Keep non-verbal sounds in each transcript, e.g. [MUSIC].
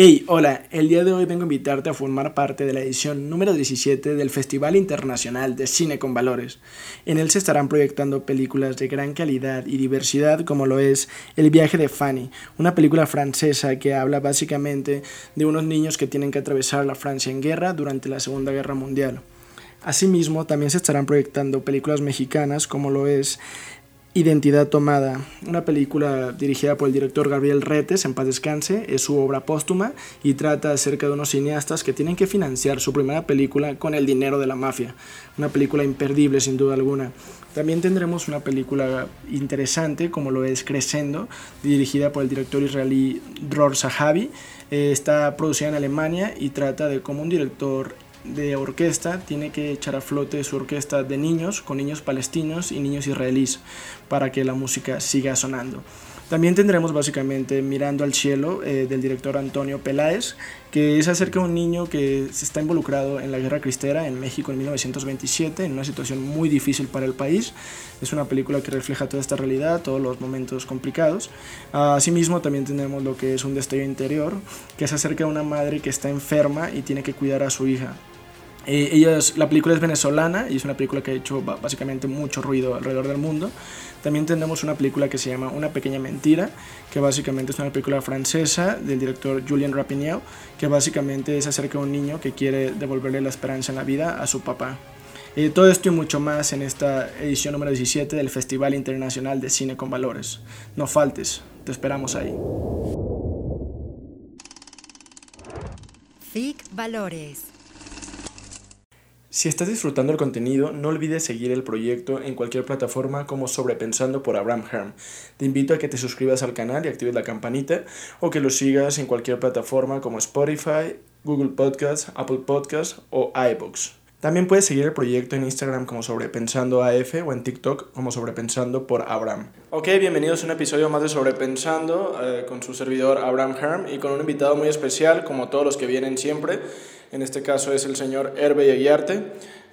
Hey, hola, el día de hoy vengo a invitarte a formar parte de la edición número 17 del Festival Internacional de Cine con Valores. En él se estarán proyectando películas de gran calidad y diversidad como lo es El viaje de Fanny, una película francesa que habla básicamente de unos niños que tienen que atravesar la Francia en guerra durante la Segunda Guerra Mundial. Asimismo, también se estarán proyectando películas mexicanas como lo es Identidad Tomada, una película dirigida por el director Gabriel Retes, en paz descanse, es su obra póstuma y trata acerca de unos cineastas que tienen que financiar su primera película con el dinero de la mafia. Una película imperdible sin duda alguna. También tendremos una película interesante como lo es Crescendo, dirigida por el director israelí Dror Sahabi. Eh, está producida en Alemania y trata de cómo un director de orquesta tiene que echar a flote su orquesta de niños, con niños palestinos y niños israelíes, para que la música siga sonando. También tendremos básicamente Mirando al Cielo eh, del director Antonio Peláez, que es acerca de un niño que se está involucrado en la guerra cristera en México en 1927, en una situación muy difícil para el país. Es una película que refleja toda esta realidad, todos los momentos complicados. Asimismo, también tenemos lo que es un destello interior, que es acerca de una madre que está enferma y tiene que cuidar a su hija. Eh, la película es venezolana y es una película que ha hecho básicamente mucho ruido alrededor del mundo. También tenemos una película que se llama Una pequeña mentira, que básicamente es una película francesa del director Julien Rapinel, que básicamente es acerca de un niño que quiere devolverle la esperanza en la vida a su papá. Eh, todo esto y mucho más en esta edición número 17 del Festival Internacional de Cine con Valores. No faltes, te esperamos ahí. FIC Valores si estás disfrutando el contenido, no olvides seguir el proyecto en cualquier plataforma como Sobrepensando por Abraham Herm. Te invito a que te suscribas al canal y actives la campanita o que lo sigas en cualquier plataforma como Spotify, Google Podcasts, Apple Podcasts o iBooks. También puedes seguir el proyecto en Instagram como Sobrepensando AF o en TikTok como Sobrepensando por Abraham. Ok, bienvenidos a un episodio más de Sobrepensando eh, con su servidor Abraham Herm y con un invitado muy especial como todos los que vienen siempre. En este caso es el señor Herbe Aguiarte,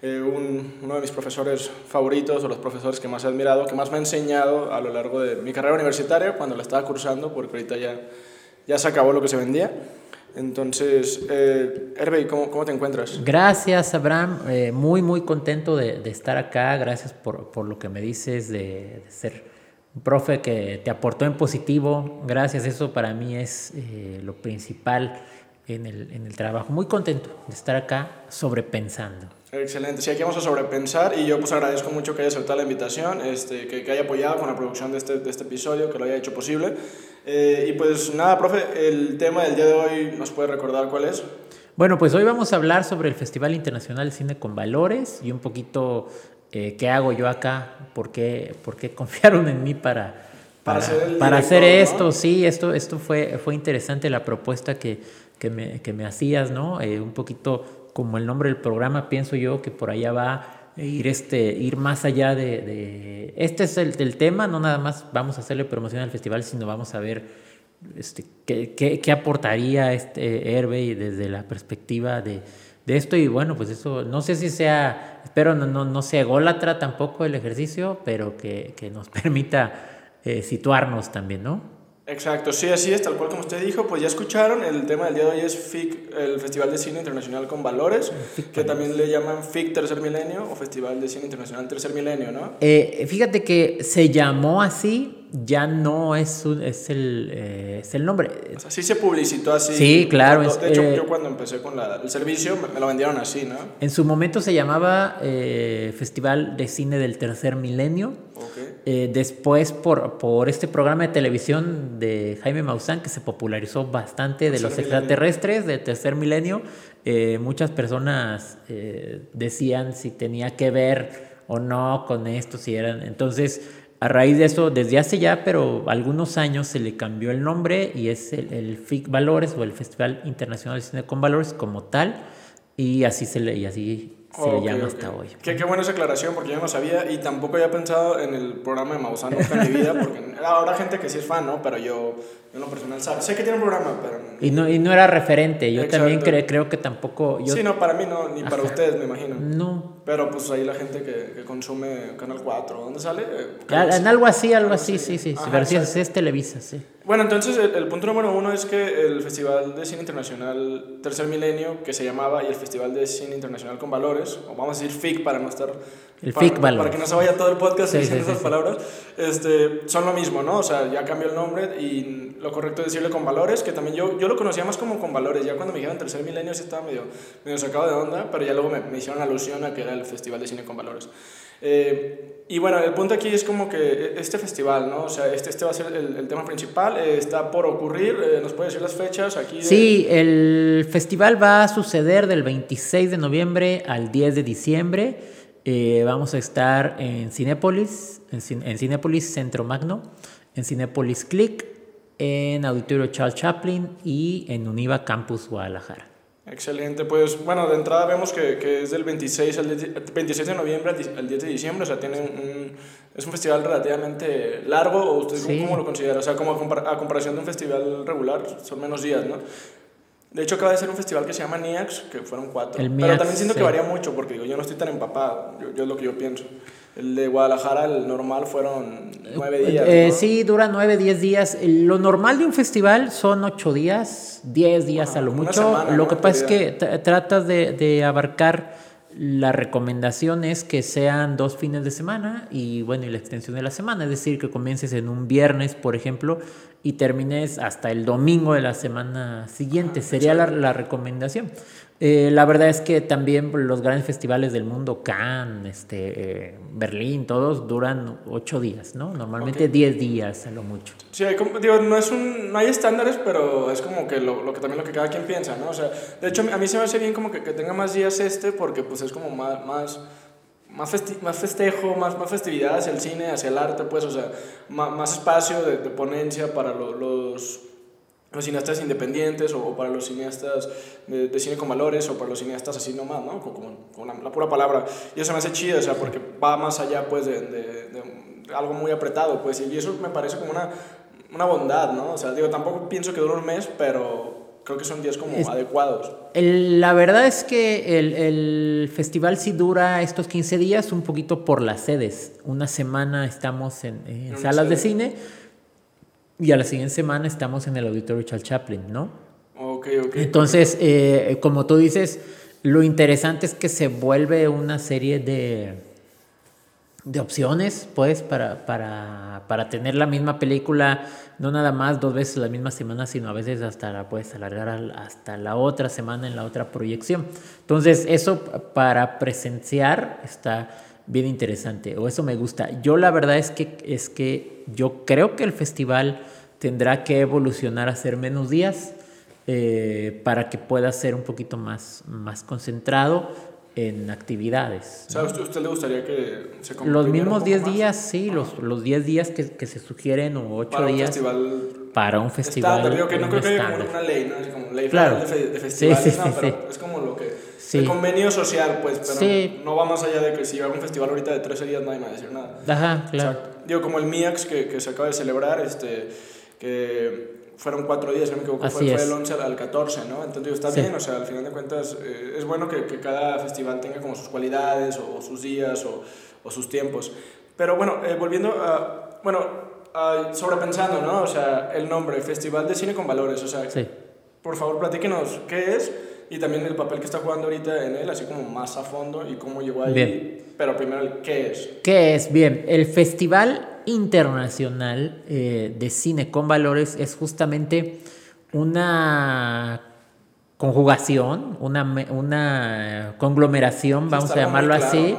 eh, uno de mis profesores favoritos o los profesores que más he admirado, que más me ha enseñado a lo largo de mi carrera universitaria cuando la estaba cursando, porque ahorita ya, ya se acabó lo que se vendía. Entonces, eh, Herbe, ¿cómo, ¿cómo, te encuentras? Gracias, Abraham. Eh, muy, muy contento de, de, estar acá. Gracias por, por lo que me dices de, de, ser un profe que te aportó en positivo. Gracias, eso para mí es eh, lo principal en el, en el trabajo. Muy contento de estar acá sobrepensando. Excelente, sí, aquí vamos a sobrepensar y yo pues agradezco mucho que haya aceptado la invitación, este, que, que haya apoyado con la producción de este, de este episodio, que lo haya hecho posible. Eh, y pues nada, profe, el tema del día de hoy nos puede recordar cuál es. Bueno, pues hoy vamos a hablar sobre el Festival Internacional de Cine con Valores y un poquito eh, qué hago yo acá, por qué, por qué [LAUGHS] confiaron en mí para, para, para hacer, para hacer esto. Sí, esto, esto fue, fue interesante la propuesta que, que me, que me hacías, ¿no? Eh, un poquito como el nombre del programa, pienso yo que por allá va ir, este, ir más allá de, de... Este es el, el, tema, no nada más vamos a hacerle promoción al festival, sino vamos a ver este, qué, qué, qué aportaría este Herbe desde la perspectiva de, de esto y bueno, pues eso, no sé si sea, espero no, no, no sea ególatra tampoco el ejercicio, pero que, que nos [LAUGHS] permita eh, situarnos también, ¿no? Exacto, sí, así es, tal cual como usted dijo, pues ya escucharon, el tema del día de hoy es FIC, el Festival de Cine Internacional con Valores, que también le llaman FIC Tercer Milenio o Festival de Cine Internacional Tercer Milenio, ¿no? Eh, fíjate que se llamó así, ya no es, un, es, el, eh, es el nombre. O sea, sí se publicitó así. Sí, claro. Cuando, de hecho, eh, yo cuando empecé con la, el servicio me, me, lo vendieron así, ¿no? En su momento se llamaba eh, Festival de Cine del Tercer Milenio. Okay. Eh, después, por, por este programa de televisión de Jaime Maussan, que se popularizó bastante de los extraterrestres del tercer milenio, eh, muchas personas eh, decían si tenía que ver o no con esto, si eran. Entonces, a raíz de eso, desde hace ya, pero algunos años se le cambió el nombre y es el, el FIC Valores o el Festival Internacional de Cine con Valores como tal, y así se le, y así se okay, le llama okay. hasta hoy. Qué, qué, buena esa aclaración, porque yo no sabía y tampoco había pensado en el programa de Maussan nunca en mi vida, porque ahora gente que sí es fan, ¿no? Pero yo, en lo personal, sabe. sé que tiene un programa, pero... Y no, y no era referente, yo Exacto. también cre creo que tampoco... Yo... Sí, no, para mí no, ni para Ajá. ustedes, me imagino. No. Pero pues ahí la gente que, que consume Canal 4, ¿dónde sale? Canal en algo así, algo así, sí, sí, sí. Ajá, pero sí, es Televisa, sí. Bueno, entonces el, punto número uno es que el Festival de Cine Internacional Tercer Milenio, que se llamaba, y el Festival de Cine Internacional con Valores, o vamos a decir FIC para no estar... El FIC Valores. Para que no se vaya todo el podcast diciendo esas palabras, este, son lo mismo, ¿no? O sea, ya cambió el nombre y lo correcto es decirle con valores, que también yo, yo lo conocía más como con valores. Ya cuando me dijeron Tercer Milenio sí estaba medio, medio sacado de onda, pero ya luego me, me hicieron alusión a que era el Festival de Cine con Valores. Eh, y bueno, el punto aquí es como que este festival, ¿no? O sea, este, este va a ser el, tema principal, eh, está por ocurrir, eh, ¿nos puede decir las fechas aquí? Sí, el festival va a suceder del 26 de noviembre al 10 de diciembre. vamos a estar en Cinépolis, en, Cinépolis Centro Magno, en Cinépolis Click, en Auditorio Charles Chaplin y en Univa Campus Guadalajara. Excelente, pues bueno, de entrada vemos que, que es del 26, al 26 de noviembre al 10 de diciembre, o sea, tiene un, es un festival relativamente largo, ¿o usted cómo lo considera? O sea, como a, comparación de un festival regular, son menos días, ¿no? De hecho, acaba de ser un festival que se llama NIAX, que fueron cuatro. Pero también siento que varía mucho, porque digo, yo no estoy tan empapado, yo, yo es lo que yo pienso. El de Guadalajara, el normal, fueron nueve días. Eh, Sí, dura nueve, diez días. Lo normal de un festival son ocho días, diez días a lo mucho. lo que pasa es que tratas de, de, abarcar la recomendación es que sean dos fines de semana y bueno, y la extensión de la semana. Es decir, que comiences en un viernes, por ejemplo, y termines hasta el domingo de la semana siguiente. Ah, Sería la, la recomendación. Eh, la verdad es que también los grandes festivales del mundo, Cannes, este, eh, Berlín, todos duran ocho días, ¿no? Normalmente diez días a lo mucho. Sí, hay digo, no, es un, no hay estándares, pero es como que lo, lo, que también lo que cada quien piensa, ¿no? O sea, de hecho a mí se me hace bien como que, que tenga más días este porque pues es como más, más, más, más festejo, más, más festividad hacia el cine, hacia el arte, pues, o sea, más, más espacio de, de ponencia para los los cineastas independientes o para los cineastas de, cine con valores o para los cineastas así nomás, ¿no? Como, con la, pura palabra. Y eso me hace chido, o sea, porque va más allá, pues, de, de, algo muy apretado, pues, y eso me parece como una, una bondad, ¿no? O sea, digo, tampoco pienso que dure un mes, pero creo que son días como adecuados. la verdad es que el, el, festival sí dura estos 15 días un poquito por las sedes. Una semana estamos en, en salas de cine y a la siguiente semana estamos en el auditorio Charles Chaplin, ¿no? Ok, ok. Entonces, eh, como tú dices, lo interesante es que se vuelve una serie de, de opciones, pues, para, para, para, tener la misma película, no nada más dos veces la misma semana, sino a veces hasta la puedes alargar hasta la otra semana en la otra proyección. Entonces, eso para presenciar está bien interesante, o eso me gusta. Yo la verdad es que, es que yo creo que el festival tendrá que evolucionar a ser menos días eh, para que pueda ser un poquito más, más concentrado en actividades. O sea, ¿a usted, le gustaría que se Los mismos 10 días, sí, los, los 10 días que, que, se sugieren o 8 días. Festival para un festival. Estándar, que no creo que haya como una ley, ¿no? Es como ley claro. de, de festivales, sí, sí, no, pero es como lo que Sí. El convenio social, pues, pero no va más allá de que si hago un festival ahorita de 13 días nadie me va a decir nada. Ajá, claro. Digo, como el MIAX que, que, se acaba de celebrar, este, que fueron cuatro días, no me equivoco, fue, fue, del 11 al 14, ¿no? Entonces, digo, está bien, o sea, al final de cuentas, eh, es bueno que, que, cada festival tenga como sus cualidades o, sus días o, o, sus tiempos. Pero bueno, eh, volviendo a, bueno, a, sobrepensando, ¿no? O sea, el nombre, Festival de Cine con Valores, o sea, por favor, platíquenos, ¿qué es? Y también el papel que está jugando ahorita en él, así como más a fondo y cómo llegó ahí. Bien. Pero primero, ¿qué es? ¿Qué es? Bien, el Festival Internacional eh, de Cine con Valores es justamente una conjugación, una, una conglomeración, vamos a llamarlo así.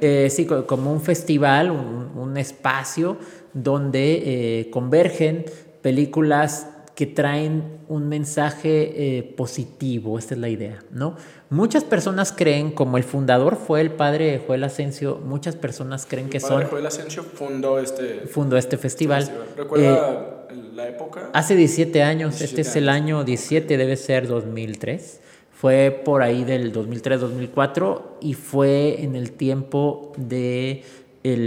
Eh, sí, como un festival, un, un espacio donde eh, convergen películas que traen un mensaje eh, positivo, esta es la idea, ¿no? Muchas personas creen, como el fundador fue el padre Joel Asensio, muchas personas creen que son... Joel Asensio fundó este... Fundó este festival. ¿Recuerda eh, la época? Hace 17 años, este es el año 17, debe ser 2003. Fue por ahí del 2003-2004 y fue en el tiempo de el...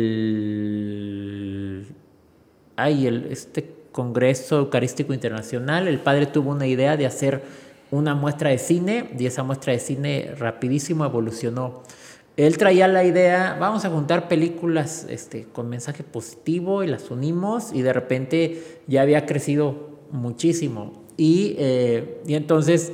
Ay, el, este Congreso Eucarístico Internacional, el padre tuvo una idea de hacer una muestra de cine y esa muestra de cine rapidísimo evolucionó él traía la idea, vamos a juntar películas este, con mensaje positivo y las unimos y de repente ya había crecido muchísimo. Y, eh, y entonces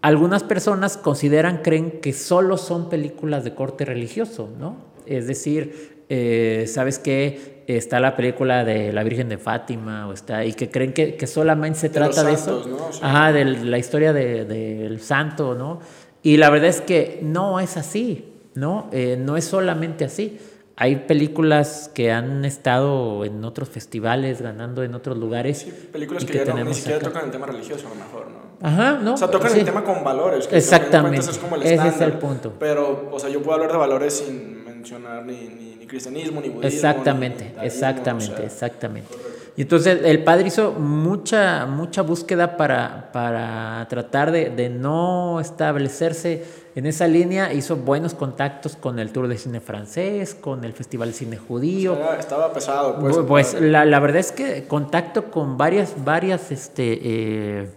algunas personas consideran, creen que solo son películas de corte religioso, ¿no? Es decir, eh, ¿sabes qué? Está la película de la Virgen de Fátima, o está, y que creen que, que solamente se trata de eso. Ajá, de la historia del de, santo, ¿no? Y la verdad es que no es así, ¿no? Eh, no es solamente así. Hay películas que han estado en otros festivales, ganando en otros lugares. Sí, películas que, ya no, ni siquiera tocan el tema religioso, a lo mejor, ¿no? Ajá, ¿no? O sea, tocan el tema con valores. Que Exactamente. Es como el Ese es el punto. Pero, o sea, yo puedo hablar de valores sin mencionar ni, ni cristianismo, ni budismo. Exactamente, exactamente, exactamente. Y entonces el padre hizo mucha, mucha búsqueda para, para tratar de, de, no establecerse en esa línea. Hizo buenos contactos con el Tour de Cine Francés, con el Festival de Cine Judío. estaba pesado, pues. Pues la, la, verdad es que contacto con varias, varias este, eh,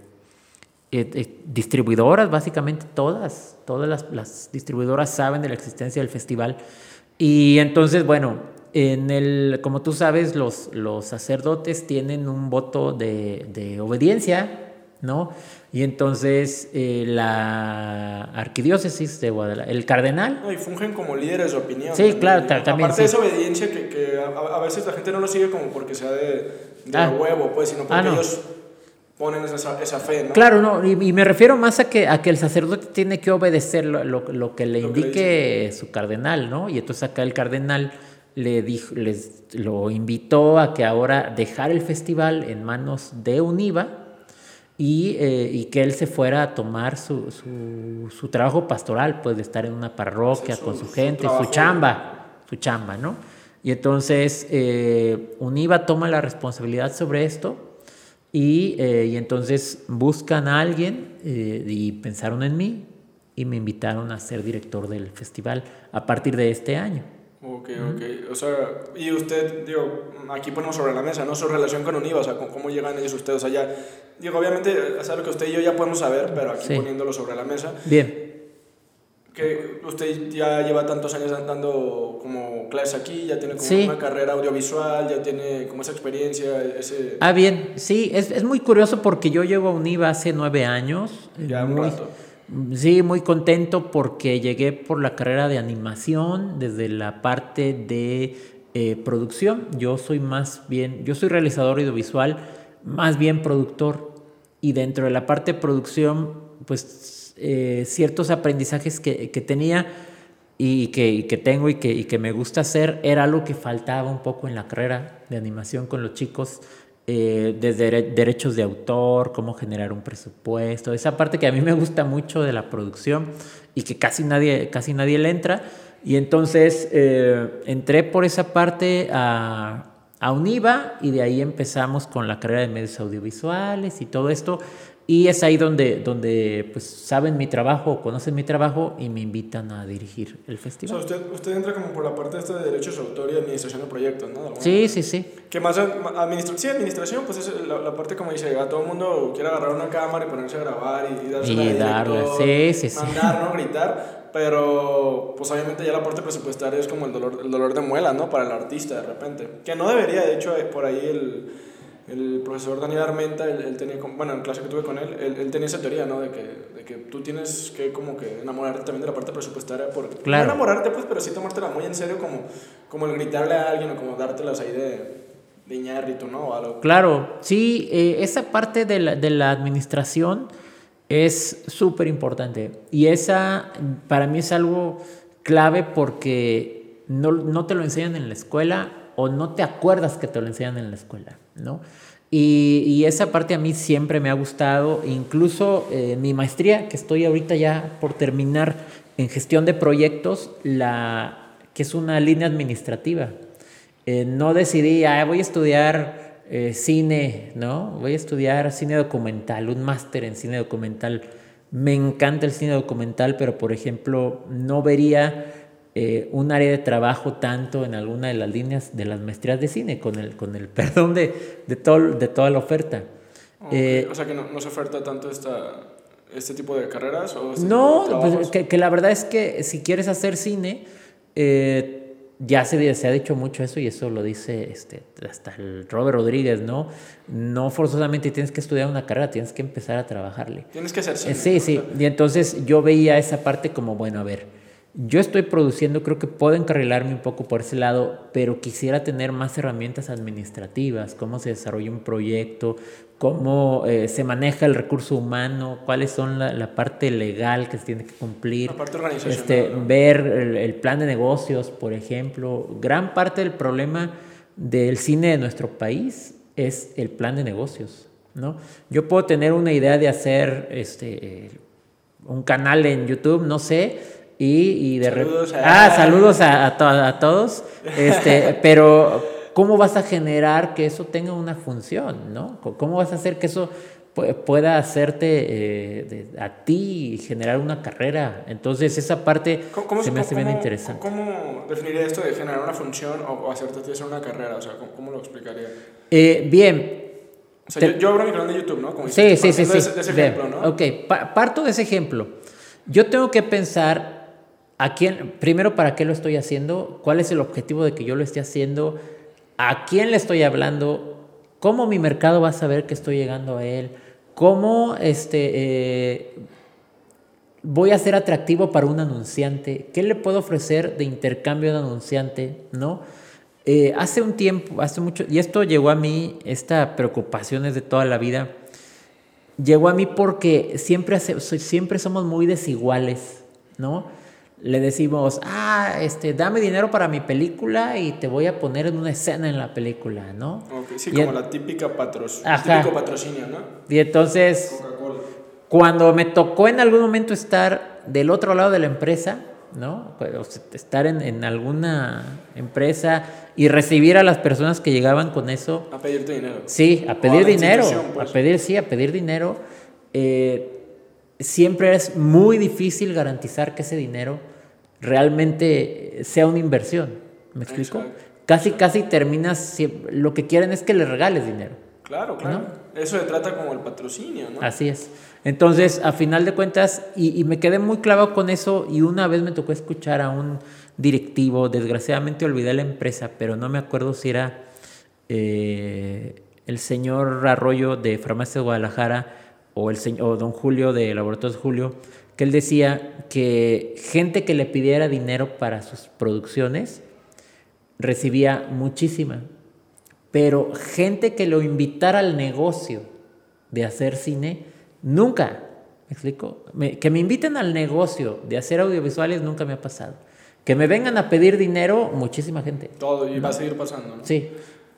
eh, eh, distribuidoras, básicamente todas, todas las, las distribuidoras saben de la existencia del festival. Y entonces, bueno, en el, como tú sabes, los, los sacerdotes tienen un voto de, de obediencia, ¿no? Y entonces eh, la arquidiócesis de Guadalajara, el cardenal... y fungen como líderes de opinión. Sí, claro, también. Aparte de esa obediencia que, que a, veces la gente no lo sigue como porque sea de, de ah. huevo, pues, sino porque ah, ellos ponen esa, esa, fe, ¿no? Claro, no, y, me refiero más a que, a que el sacerdote tiene que obedecer lo, lo, que le indique su cardenal, ¿no? Y entonces acá el cardenal le dijo, les, lo invitó a que ahora dejara el festival en manos de UNIVA y, eh, y que él se fuera a tomar su, su, su, trabajo pastoral, pues de estar en una parroquia con su gente, su, chamba, su chamba, ¿no? Y entonces eh, UNIVA toma la responsabilidad sobre esto y, eh, y entonces buscan a alguien eh, y pensaron en mí y me invitaron a ser director del festival a partir de este año. Ok, ok. O sea, y usted, digo, aquí ponemos sobre la mesa, ¿no? Su relación con Univa, o sea, cómo llegan ellos ustedes allá. Digo, obviamente, es algo que usted y yo ya podemos saber, pero aquí poniéndolo sobre la mesa. Bien que usted ya lleva tantos años dando como clases aquí, ya tiene como una carrera audiovisual, ya tiene como esa experiencia, ese... Ah, bien, sí, es, es muy curioso porque yo llego a UNIVA hace nueve años. Ya un rato. Sí, muy contento porque llegué por la carrera de animación, desde la parte de eh, producción. Yo soy más bien, yo soy realizador audiovisual, más bien productor. Y dentro de la parte de producción, pues eh, ciertos aprendizajes que, que tenía y que, que tengo y que, y que, me gusta hacer era algo que faltaba un poco en la carrera de animación con los chicos, eh, desde derechos de autor, cómo generar un presupuesto, esa parte que a mí me gusta mucho de la producción y que casi nadie, casi nadie le entra. Y entonces eh, entré por esa parte a, a UNIVA y de ahí empezamos con la carrera de medios audiovisuales y todo esto. Y es ahí donde, donde pues, saben mi trabajo, conocen mi trabajo y me invitan a dirigir el festival. O sea, usted, usted entra como por la parte esta de derechos de autor y administración de proyectos, ¿no? Sí, sí, sí. Que más administración, sí, administración, pues es la, parte como dice, a todo el mundo quiere agarrar una cámara y ponerse a grabar y, darse y darle, sí, sí, sí. Mandar, ¿no? Gritar. Pero, pues obviamente ya la parte presupuestaria es como el dolor, el dolor de muela, ¿no? Para el artista de repente. Que no debería, de hecho, por ahí el el profesor Daniel Armenta, él, tenía, bueno, en clase que tuve con él, él, tenía esa teoría, ¿no? De que, de que tú tienes que como que enamorarte también de la parte presupuestaria, porque claro. no enamorarte, pues, pero sí tomártela muy en serio, como, como el gritarle a alguien o como dártelas ahí de, de ñarrito, ¿no? O algo. Claro, sí, eh, esa parte de la, de la administración es súper importante y esa para mí es algo clave porque no, no te lo enseñan en la escuela o no te acuerdas que te lo enseñan en la escuela, ¿no? Y, esa parte a mí siempre me ha gustado, incluso eh, mi maestría, que estoy ahorita ya por terminar en gestión de proyectos, la, que es una línea administrativa. Eh, no decidí, ah, voy a estudiar eh, cine, ¿no? Voy a estudiar cine documental, un máster en cine documental. Me encanta el cine documental, pero por ejemplo, no vería eh, un área de trabajo tanto en alguna de las líneas de las maestrías de cine, con el, con el [LAUGHS] perdón de, de, todo, de toda la oferta. Eh, o sea que no, no, se oferta tanto esta, este tipo de carreras? O este no, pues, que, la verdad es que si quieres hacer cine, eh, ya se, se, ha dicho mucho eso y eso lo dice este, hasta el Robert Rodríguez, ¿no? No forzosamente tienes que estudiar una carrera, tienes que empezar a trabajarle. Tienes que hacer cine. sí, sí. Y entonces yo veía esa parte como, bueno, a ver, yo estoy produciendo, creo que puedo encarrilarme un poco por ese lado, pero quisiera tener más herramientas administrativas, cómo se desarrolla un proyecto, cómo eh, se maneja el recurso humano, cuáles son la, parte legal que se tiene que cumplir, la parte organizacional, este, ver el, plan de negocios, por ejemplo. Gran parte del problema del cine de nuestro país es el plan de negocios. ¿no? Yo puedo tener una idea de hacer este, un canal en YouTube, no sé, y, de saludos a... Ah, saludos a, a, todos. Este, [LAUGHS] pero, ¿cómo vas a generar que eso tenga una función? ¿no? ¿Cómo vas a hacer que eso pueda hacerte eh, a ti y generar una carrera? Entonces, esa parte se me hace bien interesante. ¿Cómo definiría esto de generar una función o, hacerte hacer una carrera? O sea, ¿cómo, lo explicaría? Eh, bien. O sea, yo, yo, abro mi canal de YouTube, ¿no? Como sí, sí, sí, sí. De ese, ejemplo, ¿no? Ok, parto de ese ejemplo. Yo tengo que pensar ¿A quién, primero, para qué lo estoy haciendo? ¿Cuál es el objetivo de que yo lo esté haciendo? ¿A quién le estoy hablando? ¿Cómo mi mercado va a saber que estoy llegando a él? ¿Cómo este, eh, voy a ser atractivo para un anunciante? ¿Qué le puedo ofrecer de intercambio de anunciante? ¿No? Eh, hace un tiempo, hace mucho, y esto llegó a mí, esta preocupación es de toda la vida, llegó a mí porque siempre, siempre somos muy desiguales, ¿no? Le decimos, ah, este, dame dinero para mi película y te voy a poner en una escena en la película, ¿no? sí, como la típica típico patrocinio, ¿no? Y entonces, cuando me tocó en algún momento estar del otro lado de la empresa, ¿no? Estar en, en alguna empresa y recibir a las personas que llegaban con eso. A pedirte dinero. Sí, a pedir dinero. A pues. pedir, sí, a pedir dinero. Eh, siempre es muy difícil garantizar que ese dinero realmente sea una inversión. ¿Me explico? Casi, casi terminas, lo que quieren es que le regales dinero. Claro, claro. Eso se trata como el patrocinio, ¿no? Así es. Entonces, a final de cuentas, y, me quedé muy clavado con eso, y una vez me tocó escuchar a un directivo, desgraciadamente olvidé la empresa, pero no me acuerdo si era eh, el señor Arroyo de Farmacia de Guadalajara, o, el señor, don Julio de Laboratorios Julio, que él decía que gente que le pidiera dinero para sus producciones recibía muchísima, pero gente que lo invitara al negocio de hacer cine, nunca, ¿me explico? que me inviten al negocio de hacer audiovisuales nunca me ha pasado. Que me vengan a pedir dinero, muchísima gente. Todo, y va a seguir pasando, ¿no? Sí.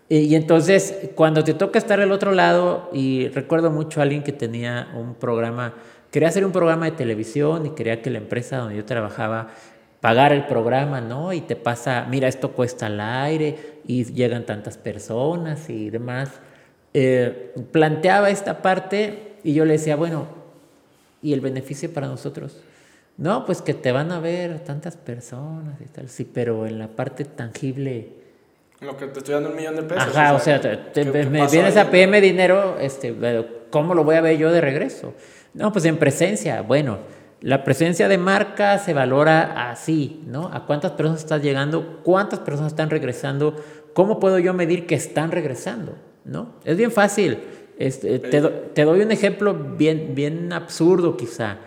Y, entonces, cuando te toca estar al otro lado, y recuerdo mucho a alguien que tenía un programa, quería hacer un programa de televisión y quería que la empresa donde yo trabajaba pagar el programa, ¿no? Y te pasa, mira, esto cuesta al aire y llegan tantas personas y demás. Eh, planteaba esta parte y yo le decía, bueno, ¿y el beneficio para nosotros? No, pues que te van a ver tantas personas y tal, sí, pero en la parte tangible lo que te estoy dando un millón de pesos. Ajá, o sea, me vienes a PM dinero, este, ¿cómo lo voy a ver yo de regreso? No, pues en presencia. Bueno, la presencia de marca se valora así, ¿no? ¿A cuántas personas estás llegando? ¿Cuántas personas están regresando? ¿Cómo puedo yo medir que están regresando? ¿No? Es bien fácil. Este, te, te, doy un ejemplo bien, bien absurdo quizá.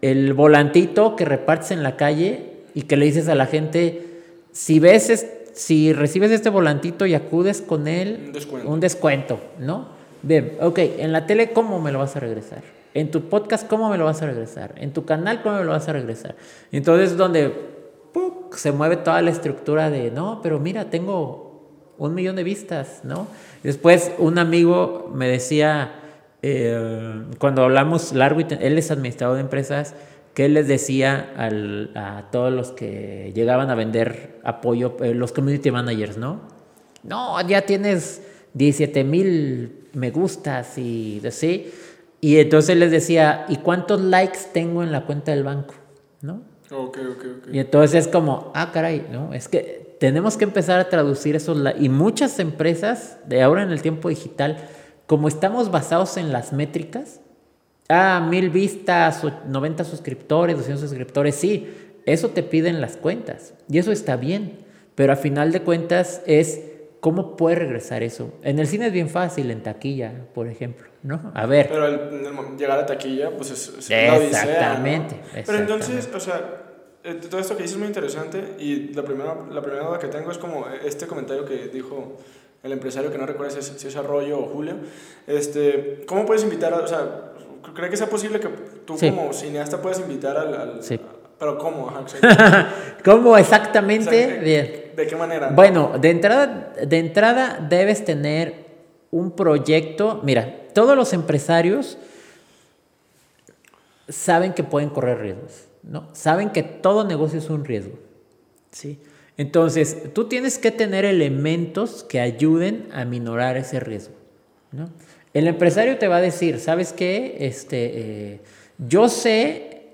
El volantito que repartes en la calle y que le dices a la gente, si ves si recibes este volantito y acudes con él, un descuento, ¿no? Bien, ok, en la tele, ¿cómo me lo vas a regresar? En tu podcast, ¿cómo me lo vas a regresar? En tu canal, ¿cómo me lo vas a regresar? Entonces, donde se mueve toda la estructura de, no, pero mira, tengo un millón de vistas, ¿no? Después, un amigo me decía, eh, cuando hablamos largo, y él es administrador de empresas, que él les decía a todos los que llegaban a vender apoyo, eh, los community managers, ¿no? No, ya tienes 17 mil me gustas y así. Y entonces les decía, ¿y cuántos likes tengo en la cuenta del banco? ¿No? Ok, ok, ok. Y entonces es como, ah, caray, ¿no? Es que tenemos que empezar a traducir esos... Y muchas empresas de ahora en el tiempo digital, como estamos basados en las métricas, Ah, mil vistas, 90 suscriptores, 200 suscriptores, sí, eso te piden las cuentas y eso está bien, pero a final de cuentas es cómo puede regresar eso. En el cine es bien fácil, en taquilla, por ejemplo, ¿no? A ver. Pero el, llegar a taquilla, pues es, es exactamente, Pero entonces, o sea, eh, todo esto que dices es muy interesante y la primera, la primera duda que tengo es como este comentario que dijo el empresario, que no recuerda si es, Arroyo o Julio. Este, ¿Cómo puedes invitar a, o sea, ¿Cree que sea posible que tú como cineasta puedas invitar al... sí. pero ¿cómo? [LAUGHS] ¿Cómo exactamente? Bien. ¿De qué manera? Bueno, de entrada, de entrada debes tener un proyecto. Mira, todos los empresarios saben que pueden correr riesgos, ¿no? Saben que todo negocio es un riesgo, ¿sí? Entonces, tú tienes que tener elementos que ayuden a minorar ese riesgo, ¿no? El empresario te va a decir, ¿sabes qué? Este, eh, yo sé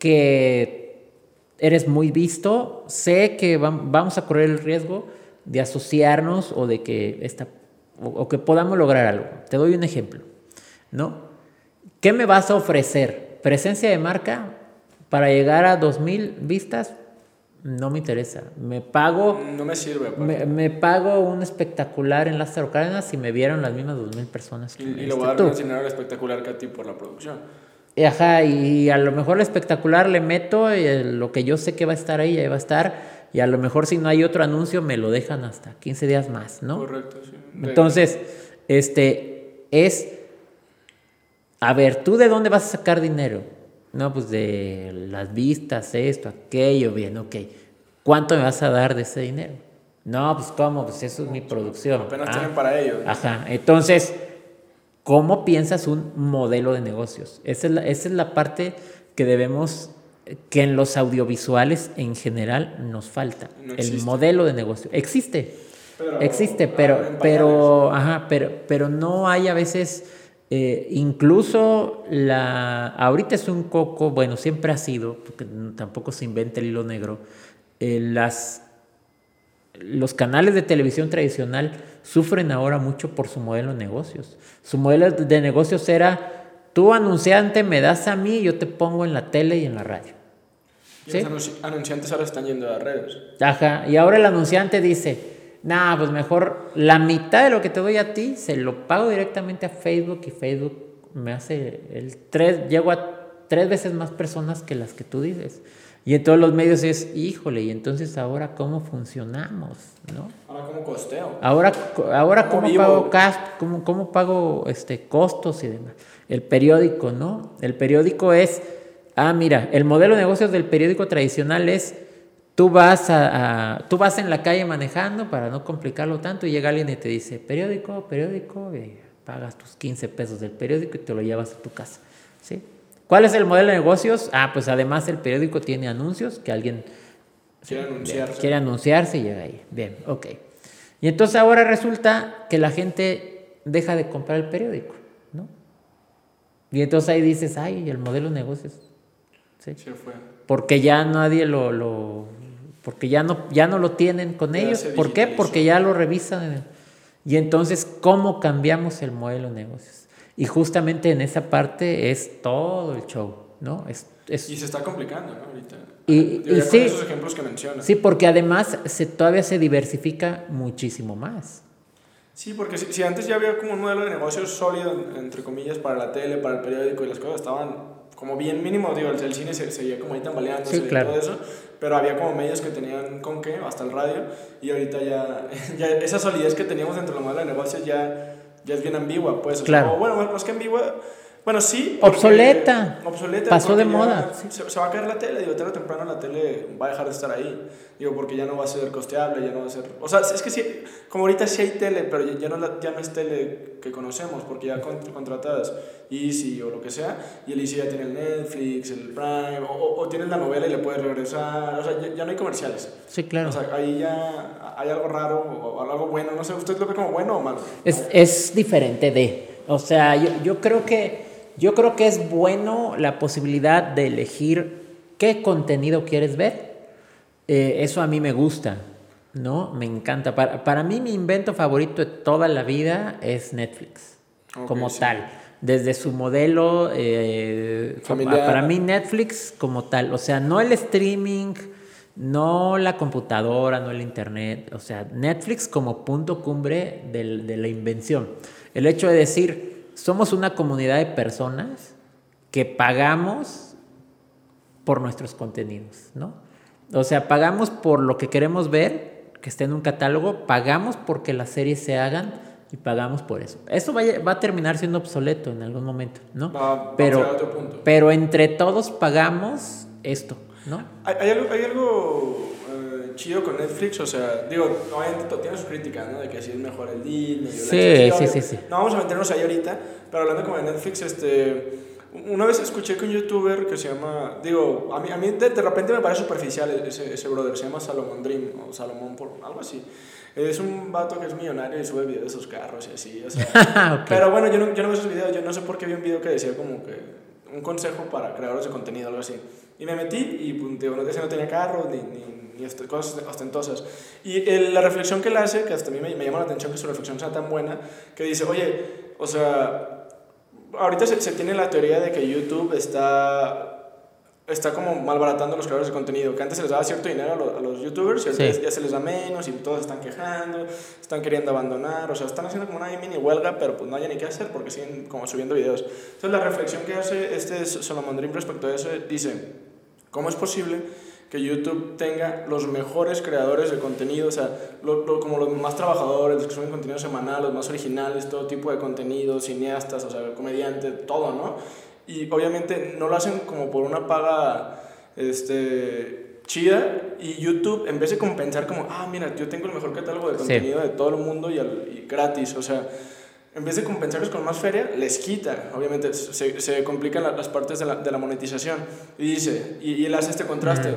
que eres muy visto, sé que vamos a correr el riesgo de asociarnos o de que, esta, o, que podamos lograr algo. Te doy un ejemplo, ¿no? ¿Qué me vas a ofrecer? ¿Presencia de marca para llegar a 2.000 vistas? No me interesa. Me pago. No me sirve. Me, pago un espectacular en Lázaro Cárdenas y me vieron las mismas dos mil personas. y, le voy a dar dinero al espectacular que a ti por la producción. Ajá, y a lo mejor el espectacular le meto lo que yo sé que va a estar ahí, ahí va a estar. Y a lo mejor si no hay otro anuncio, me lo dejan hasta 15 días más, ¿no? Correcto, sí. Entonces, este es. A ver, ¿tú de dónde vas a sacar dinero? No, pues de las vistas, esto, aquello, bien, ok. ¿Cuánto me vas a dar de ese dinero? No, pues cómo, pues eso es mi producción. Apenas ah, tienen para ellos. Ajá, entonces, ¿cómo piensas un modelo de negocios? Esa es la, esa es la parte que debemos, que en los audiovisuales en general nos falta. el modelo de negocio. Existe, existe, pero, pero, ajá, pero, pero no hay a veces eh, incluso la, ahorita es un coco, bueno, siempre ha sido, porque tampoco se inventa el hilo negro, eh, las, los canales de televisión tradicional sufren ahora mucho por su modelo de negocios. Su modelo de negocios era, tú anunciante me das a mí, yo te pongo en la tele y en la radio. ¿Sí? los anunciantes ahora están yendo a redes. Ajá, y ahora el anunciante dice, nah, pues mejor la mitad de lo que te doy a ti se lo pago directamente a Facebook y Facebook me hace el tres, llego a tres veces más personas que las que tú dices. Y en todos los medios es, híjole, y entonces ahora cómo funcionamos, ¿no? Ahora cómo costeo. Ahora, ahora cómo, pago cómo, cómo pago este, costos y demás. El periódico, ¿no? El periódico es, ah, mira, el modelo de negocios del periódico tradicional es Tú vas, a, tú vas en la calle manejando para no complicarlo tanto y llega alguien y te dice, periódico, periódico, y pagas tus 15 pesos del periódico y te lo llevas a tu casa. ¿sí? ¿Cuál es el modelo de negocios? Ah, pues además el periódico tiene anuncios que alguien quiere anunciarse. Quiere anunciarse y llega ahí. Bien, ok. Y entonces ahora resulta que la gente deja de comprar el periódico, ¿no? Y entonces ahí dices, ay, el modelo de negocios. Sí, Se fue. Porque ya nadie lo, lo porque ya no, ya no lo tienen con ellos. ¿Por qué? Porque ya lo revisan. Y entonces, ¿cómo cambiamos el modelo de negocios? Y justamente en esa parte es todo el show, ¿no? Es, y se está complicando, ¿no? Ahorita. Y, y sí, esos ejemplos que mencionas. Sí, porque además se, todavía se diversifica muchísimo más. Sí, porque si, si, antes ya había como un modelo de negocios sólido, entre comillas, para la tele, para el periódico y las cosas estaban como bien mínimo, digo, el, cine se, seguía como ahí tambaleando y todo eso, pero había como medios que tenían con qué, hasta el radio, y ahorita ya, [LAUGHS] ya esa solidez que teníamos dentro de la modelo de negocios ya, ya es bien ambigua, pues. Claro. O, bueno, más que ambigua, bueno, sí. Obsoleta. Obsoleta. Pasó de moda. Se, va a caer la tele, digo, tarde o temprano la tele va a dejar de estar ahí. Digo, porque ya no va a ser costeable, ya no va a ser... O sea, es que sí, como ahorita sí hay tele, pero ya, no, ya no es tele que conocemos, porque ya contratadas Easy o lo que sea, y el Easy ya tiene el Netflix, el Prime, o, o, tienes la novela y le puedes regresar, o sea, ya, no hay comerciales. Sí, claro. O sea, ahí ya hay algo raro o algo bueno, no sé, ¿usted lo ve como bueno o malo? Es, es diferente de... O sea, yo, yo creo que yo creo que es bueno la posibilidad de elegir qué contenido quieres ver. Eh, eso a mí me gusta, ¿no? Me encanta. Para, para, mí mi invento favorito de toda la vida es Netflix, como tal. desde su modelo, eh, para mí Netflix como tal, o sea, no el streaming, no la computadora, no el internet, o sea, Netflix como punto cumbre de la invención. El hecho de decir, somos una comunidad de personas que pagamos por nuestros contenidos, ¿no? O sea, pagamos por lo que queremos ver, que esté en un catálogo, pagamos porque las series se hagan y pagamos por eso. Eso va, va a terminar siendo obsoleto en algún momento, ¿no? pero, pero entre todos pagamos esto, ¿no? Hay, algo, hay algo chido con Netflix, o sea, digo, obviamente tiene sus críticas, ¿no? De que si es mejor el Disney. Sí, sí, sí, sí. No vamos a meternos ahí ahorita, pero hablando como de Netflix, este una vez escuché que un youtuber que se llama, digo, a mí, a mí de, repente me parece superficial ese, ese brother, se llama Salomon Dream, o Salomón por algo así. Es un vato que es millonario y sube videos de sus carros y así, o sea. [LAUGHS] Pero bueno, yo no, yo no veo esos videos, yo no sé por qué vi un video que decía como que un consejo para creadores de contenido, algo así. Y me metí y pues, digo, no, no tenía carro ni, ni, ni cosas ostentosas. Y la reflexión que él hace, que hasta a mí me, me llama la atención que su reflexión sea tan buena, que dice, oye, o sea ahorita se, se, tiene la teoría de que YouTube está está como malbaratando los creadores de contenido, que antes se les daba cierto dinero a los, youtubers y ya se les da menos y todos están quejando, están queriendo abandonar, o sea, están haciendo como una mini huelga, pero pues no hay ni qué hacer porque siguen como subiendo videos. Entonces la reflexión que hace este Solomon Dream respecto a eso dice, ¿cómo es posible que YouTube tenga los mejores creadores de contenido, o sea, como los más trabajadores, los que suben contenido semanal, los más originales, todo tipo de contenido, cineastas, o sea, comediantes, todo, ¿no? Y obviamente no lo hacen como por una paga este, chida y YouTube, en vez de compensar como, ah, mira, yo tengo el mejor catálogo de contenido de todo el mundo y, y gratis, o sea, en vez de compensarlos con más feria, les quita. Obviamente se, se complican las partes de la, de la, monetización. Y dice, y, él hace este contraste.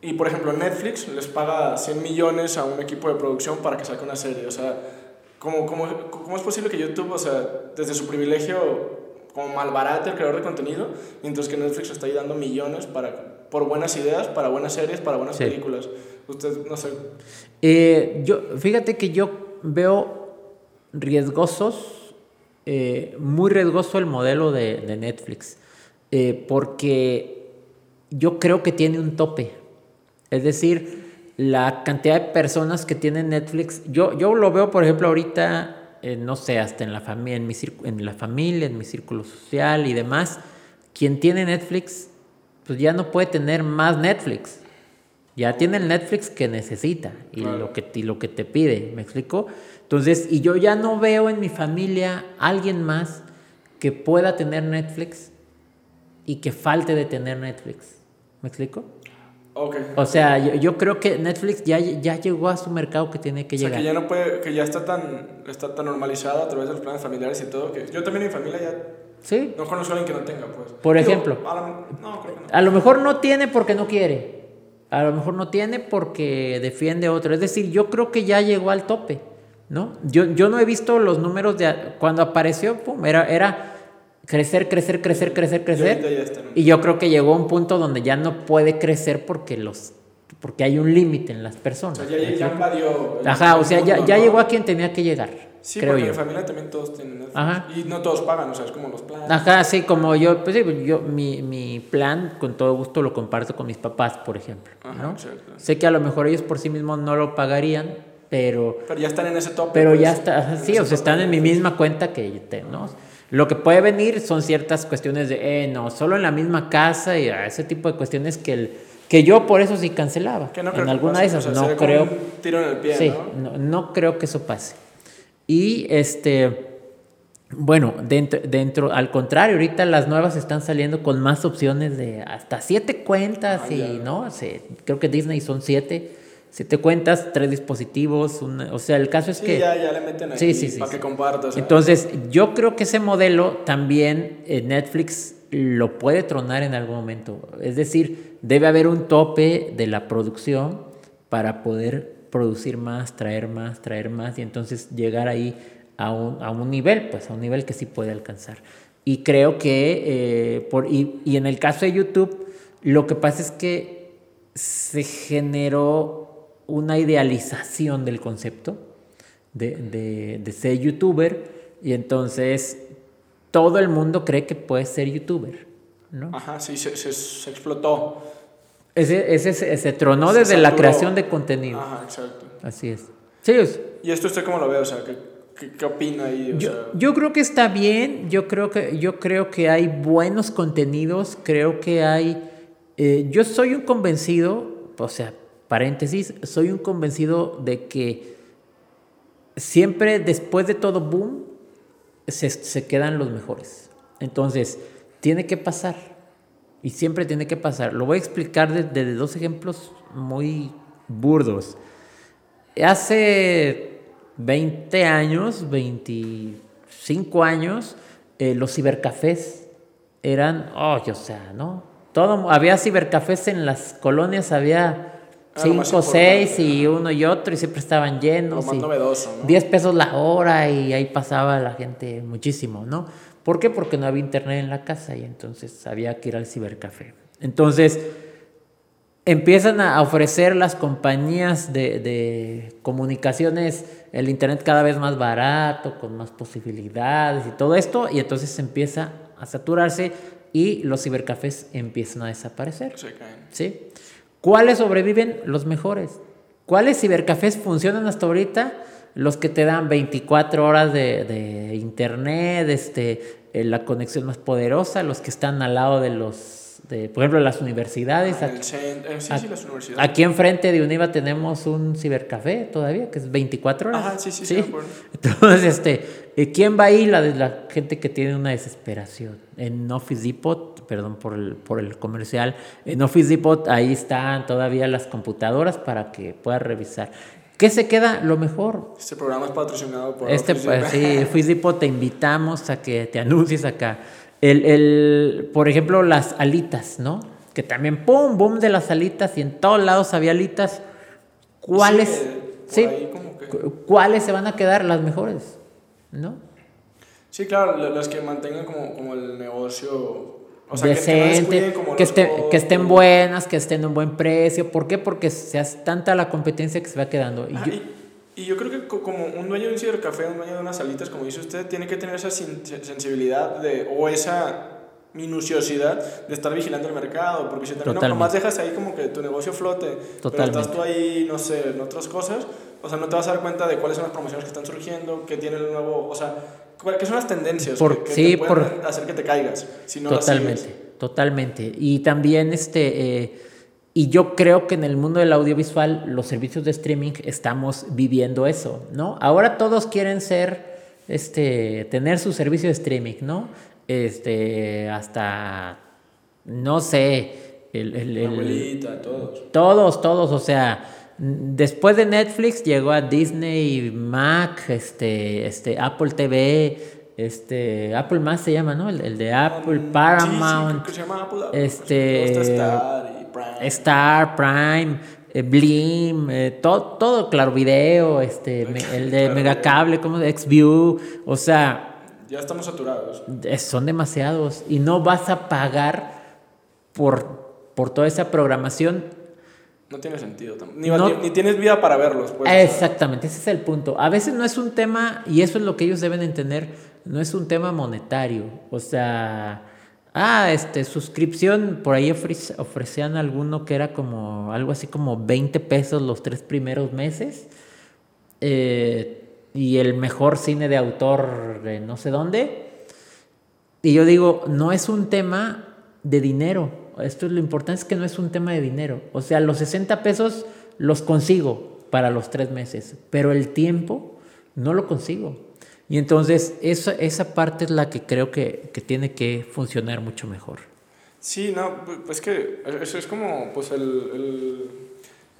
Y por ejemplo, Netflix les paga 100 millones a un equipo de producción para que saque una serie. O sea, ¿cómo, cómo, cómo es posible que YouTube, o sea, desde su privilegio, como malbarate el creador de contenido, mientras que Netflix está ahí dando millones para, por buenas ideas, para buenas series, para buenas películas? Usted, no sé. Eh, yo, fíjate que yo veo riesgosos, eh, muy riesgoso el modelo de, Netflix, eh, porque yo creo que tiene un tope. Es decir, la cantidad de personas que tienen Netflix, yo, yo lo veo, por ejemplo, ahorita, eh, no sé, hasta en la, familia, en, mi en la familia, en mi círculo social y demás, quien tiene Netflix, pues ya no puede tener más Netflix. Ya tiene el Netflix que necesita y, lo, que, y lo que te pide, ¿me explico? Entonces, y yo ya no veo en mi familia alguien más que pueda tener Netflix y que falte de tener Netflix. ¿Me explico? Okay. O sea, yo, creo que Netflix ya, ya llegó a su mercado que tiene que o sea, llegar. que ya no puede, que ya está tan, está tan normalizado a través de los planes familiares y todo, que yo también en mi familia ya ¿Sí? no conozco a alguien que no tenga, pues. Por ejemplo, a, no, creo que no. a lo mejor no tiene porque no quiere. A lo mejor no tiene porque defiende otro. Es decir, yo creo que ya llegó al tope. ¿no? Yo, yo no he visto los números de cuando apareció, pum, era, era crecer, crecer, crecer, crecer, crecer. Y, yo creo que llegó a un punto donde ya no puede crecer porque los porque hay un límite en las personas. O sea, ya, ya invadió Ajá, o sea, ya, ya llegó a quien tenía que llegar. Sí, porque en mi familia también todos tienen Ajá. Y no todos pagan, o sea, es como los planes. Ajá, sí, como yo, pues sí, yo, mi, mi plan con todo gusto lo comparto con mis papás, por ejemplo. Ajá, Sé que a lo mejor ellos por sí mismos no lo pagarían, pero... Pero ya están en ese top. Pero ya está, sí, o sea, están en mi misma cuenta que yo ¿no? Lo que puede venir son ciertas cuestiones de, eh, no, solo en la misma casa y ese tipo de cuestiones que el que yo por eso sí cancelaba. Que no en alguna de esas, no creo. tiro en el pie, sí, ¿no? ¿no? creo que eso pase. Y este, bueno, dentro, dentro, al contrario, ahorita las nuevas están saliendo con más opciones de hasta siete cuentas ah, y, ¿no? Creo que Disney son siete si te cuentas, tres dispositivos, o sea, el caso es sí, que... Ya, ya le meten ahí sí, sí, para que compartas. Entonces, yo creo que ese modelo también eh, Netflix lo puede tronar en algún momento. Es decir, debe haber un tope de la producción para poder producir más, traer más, traer más y entonces llegar ahí a un, a un nivel, pues a un nivel que sí puede alcanzar. Y creo que, eh, por, y, y en el caso de YouTube, lo que pasa es que se generó una idealización del concepto de, de, ser youtuber y entonces todo el mundo cree que puede ser youtuber, ¿no? Ajá, sí, se, se, explotó. Ese, ese, se tronó desde la creación de contenido. Ajá, exacto. Así es. Sí, ¿Y esto usted cómo lo ve? O sea, ¿qué, qué, opina ahí? yo, yo, creo que está bien, yo creo que, yo creo que hay buenos contenidos, creo que hay... Eh, yo soy un convencido, o sea, paréntesis, soy un convencido de que siempre después de todo boom se, se quedan los mejores. Entonces, tiene que pasar. Y siempre tiene que pasar. Lo voy a explicar desde dos ejemplos muy burdos. Hace 20 años, 25 años, eh, los cibercafés eran, oh, o sea, ¿no? Todo, había cibercafés en las colonias, había cinco, seis y uno y otro y siempre estaban llenos. Lo novedoso, ¿no? 10 pesos la hora y ahí pasaba la gente muchísimo, ¿no? ¿Por qué? Porque no había internet en la casa y entonces había que ir al cibercafé. Entonces empiezan a ofrecer las compañías de, de comunicaciones el internet cada vez más barato, con más posibilidades y todo esto, y entonces empieza a saturarse y los cibercafés empiezan a desaparecer. Se caen. ¿Sí? ¿Cuáles sobreviven? Los mejores. ¿Cuáles cibercafés funcionan hasta ahorita? Los que te dan 24 horas de, internet, este, eh, la conexión más poderosa, los que están al lado de los, de, por ejemplo, las universidades. Ah, aquí, eh, sí, sí, las universidades. Aquí enfrente de Univa tenemos un cibercafé todavía, que es 24 horas. Ajá, sí, sí, sí. Entonces, este, eh, ¿quién va ahí? La, la gente que tiene una desesperación. En Office Depot perdón por el, por el comercial, en Office Depot ahí están todavía las computadoras para que puedas revisar. ¿Qué se queda? Lo mejor. Este programa es patrocinado por este, pues, Sí, Depot te invitamos a que te anuncies acá. El, el, por ejemplo, las alitas, ¿no? Que también, ¡pum! Boom de las alitas y en todos lados había alitas. ¿Cuáles? Sí, ¿Cuáles se van a quedar las mejores? ¿No? Sí, claro, las que mantengan como, como el negocio decente, que, que, estén buenas, que estén en un buen precio. ¿Por qué? Porque se hace tanta la competencia que se va quedando. Y, yo, y, yo, creo que como un dueño de un cibercafé, un dueño de unas salitas, como dice usted, tiene que tener esa sensibilidad de, o esa minuciosidad de estar vigilando el mercado, porque si también nomás dejas ahí como que tu negocio flote, pero estás tú ahí, no sé, en otras cosas, o sea, no te vas a dar cuenta de cuáles son las promociones que están surgiendo, que tiene el nuevo, o sea, ¿Qué son las tendencias por, que, sí, te pueden hacer que te caigas? Si no totalmente, totalmente. Y también este... Eh, y yo creo que en el mundo del audiovisual, los servicios de streaming, estamos viviendo eso, ¿no? Ahora todos quieren ser, este, tener su servicio de streaming, ¿no? Este, hasta, no sé, el... el, el abuelita, todos. Todos, todos, o sea, Después de Netflix llegó a Disney, Mac, este, este, Apple TV, este, Apple más se llama, ¿no? El, de Apple, Paramount, este, Star, Prime, eh, Blim, eh, todo, todo, claro, video, este, el de Megacable, como XView, o sea. Ya estamos saturados. Son demasiados y no vas a pagar por, por toda esa programación no tiene sentido. Ni, ni, tienes vida para verlos. Pues, exactamente, ese es el punto. A veces no es un tema, y eso es lo que ellos deben entender, no es un tema monetario. O sea, ah, este, suscripción, por ahí ofrecían alguno que era como algo así como 20 pesos los tres primeros meses. Eh, y el mejor cine de autor de no sé dónde. Y yo digo, no es un tema de dinero esto es lo importante, es que no es un tema de dinero. O sea, los 60 pesos los consigo para los tres meses, pero el tiempo no lo consigo. Y entonces esa, esa parte es la que creo que, que tiene que funcionar mucho mejor. Sí, no, pues que eso es como pues el, el,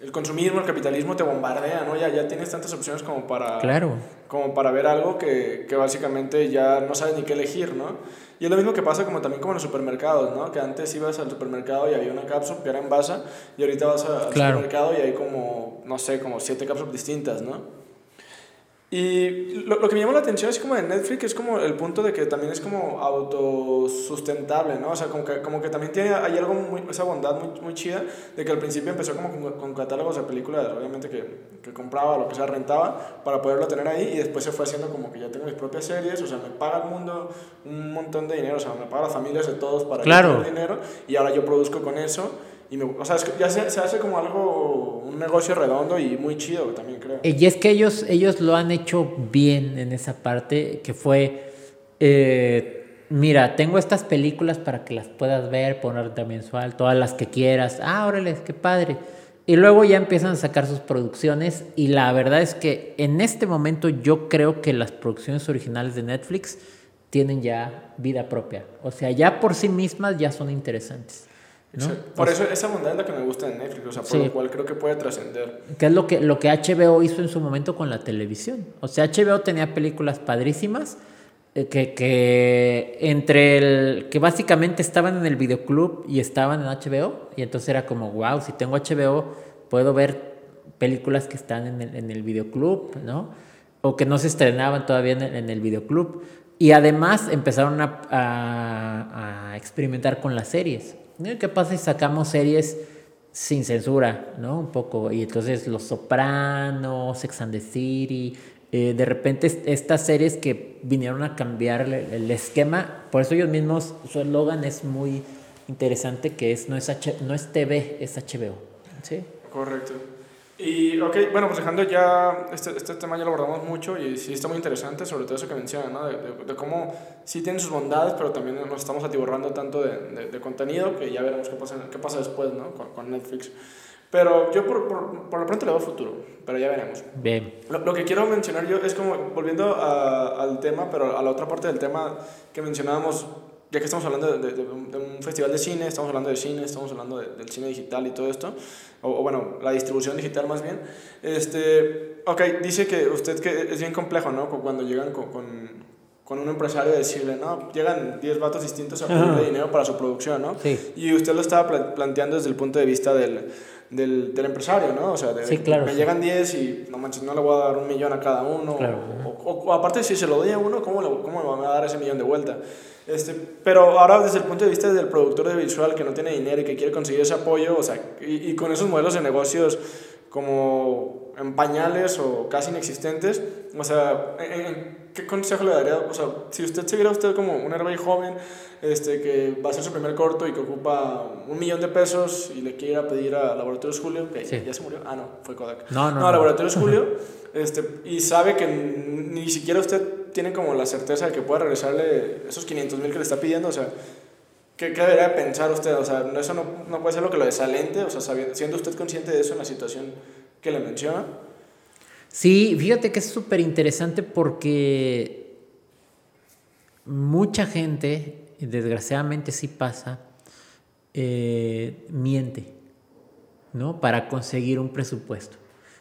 el, consumismo, el capitalismo te bombardea, ¿no? Ya, ya tienes tantas opciones como para, claro. como para ver algo que, que básicamente ya no sabes ni qué elegir, ¿no? Y es lo mismo que pasa como también como en los supermercados, ¿no? Que antes ibas al supermercado y había una cápsula que era en basa y ahorita vas al supermercado y hay como, no sé, como siete cápsulas distintas, ¿no? Y lo, lo, que me llama la atención es como de Netflix, es como el punto de que también es como autosustentable, ¿no? O sea, como que, como que también tiene, hay algo, muy, esa bondad muy, muy chida, de que al principio empezó como con, con catálogos de películas, obviamente que, que compraba, lo que sea, rentaba, para poderlo tener ahí, y después se fue haciendo como que ya tengo mis propias series, o sea, me paga el mundo un montón de dinero, o sea, me paga las familias de todos para claro. tener dinero, y ahora yo produzco con eso y me, o sea, ya se, se, hace como algo, un negocio redondo y muy chido también creo. Y es que ellos, ellos lo han hecho bien en esa parte, que fue, eh, mira, tengo estas películas para que las puedas ver, ponerte mensual, todas las que quieras. Ah, órale, qué padre. Y luego ya empiezan a sacar sus producciones y la verdad es que en este momento yo creo que las producciones originales de Netflix tienen ya vida propia. O sea, ya por sí mismas ya son interesantes. Por eso esa bondad es la que me gusta de Netflix, o sea, por lo cual creo que puede trascender. Que es lo que, lo que HBO hizo en su momento con la televisión. O sea, HBO tenía películas padrísimas eh, que, que entre el que básicamente estaban en el videoclub y estaban en HBO y entonces era como, wow, si tengo HBO puedo ver películas que están en el, en el videoclub, ¿no? O que no se estrenaban todavía en el, en el videoclub. Y además empezaron a, a, a experimentar con las series. ¿Qué pasa si sacamos series sin censura, ¿no? Un poco. Y entonces Los Sopranos, Sex and the City, eh, de repente estas series que vinieron a cambiar el, esquema, por eso ellos mismos, su eslogan es muy interesante, que es no es, H, no es TV, es HBO. ¿Sí? Correcto. Y, ok, bueno, pues dejando ya, este, este tema ya lo abordamos mucho y sí está muy interesante, sobre todo eso que mencionan, ¿no? De, de, cómo sí tiene sus bondades, pero también nos estamos atiborrando tanto de, de contenido que ya veremos qué pasa, qué pasa después, ¿no? Con, con Netflix. Pero yo por, por, por, lo pronto le veo futuro, pero ya veremos. Bien. Lo, lo que quiero mencionar yo es como, volviendo a, al tema, pero a la otra parte del tema que mencionábamos ya que estamos hablando de, de, de, un festival de cine, estamos hablando de cine, estamos hablando del cine digital y todo esto, o, o, bueno, la distribución digital más bien, este, ok, dice que usted que es bien complejo, ¿no? Cuando llegan con, con, con un empresario decirle, no, llegan 10 vatos distintos a pedirle dinero para su producción, ¿no? Sí. Y usted lo estaba planteando desde el punto de vista del, del, del empresario, ¿no? O sea, de, sí, claro, me sí. llegan 10 y no manches, no le voy a dar un millón a cada uno. Claro. O, o, o, aparte, si se lo doy a uno, ¿cómo, le, ¿cómo me van a dar ese millón de vuelta? Este, pero ahora desde el punto de vista del productor de visual que no tiene dinero y que quiere conseguir ese apoyo, o sea, y, y con esos modelos de negocios como en pañales o casi inexistentes, o sea, ¿en, ¿qué consejo le daría? O sea, si usted se viera usted como un héroe joven este, que va a hacer su primer corto y que ocupa un millón de pesos y le quiera pedir a Laboratorios Julio, que Sí. ya se murió, ah no, fue Kodak. No, no, no, no. Laboratorios Julio, [LAUGHS] este, y sabe que ni siquiera usted tiene como la certeza de que pueda regresarle esos 500 mil que le está pidiendo, o sea, ¿qué, qué debería pensar usted? O sea, eso no, no puede ser lo que lo desalente, o sea, sabiendo, siendo usted consciente de eso en la situación que le menciona. Sí, fíjate que es súper interesante porque mucha gente, desgraciadamente sí pasa, eh, miente, ¿no? Para conseguir un presupuesto.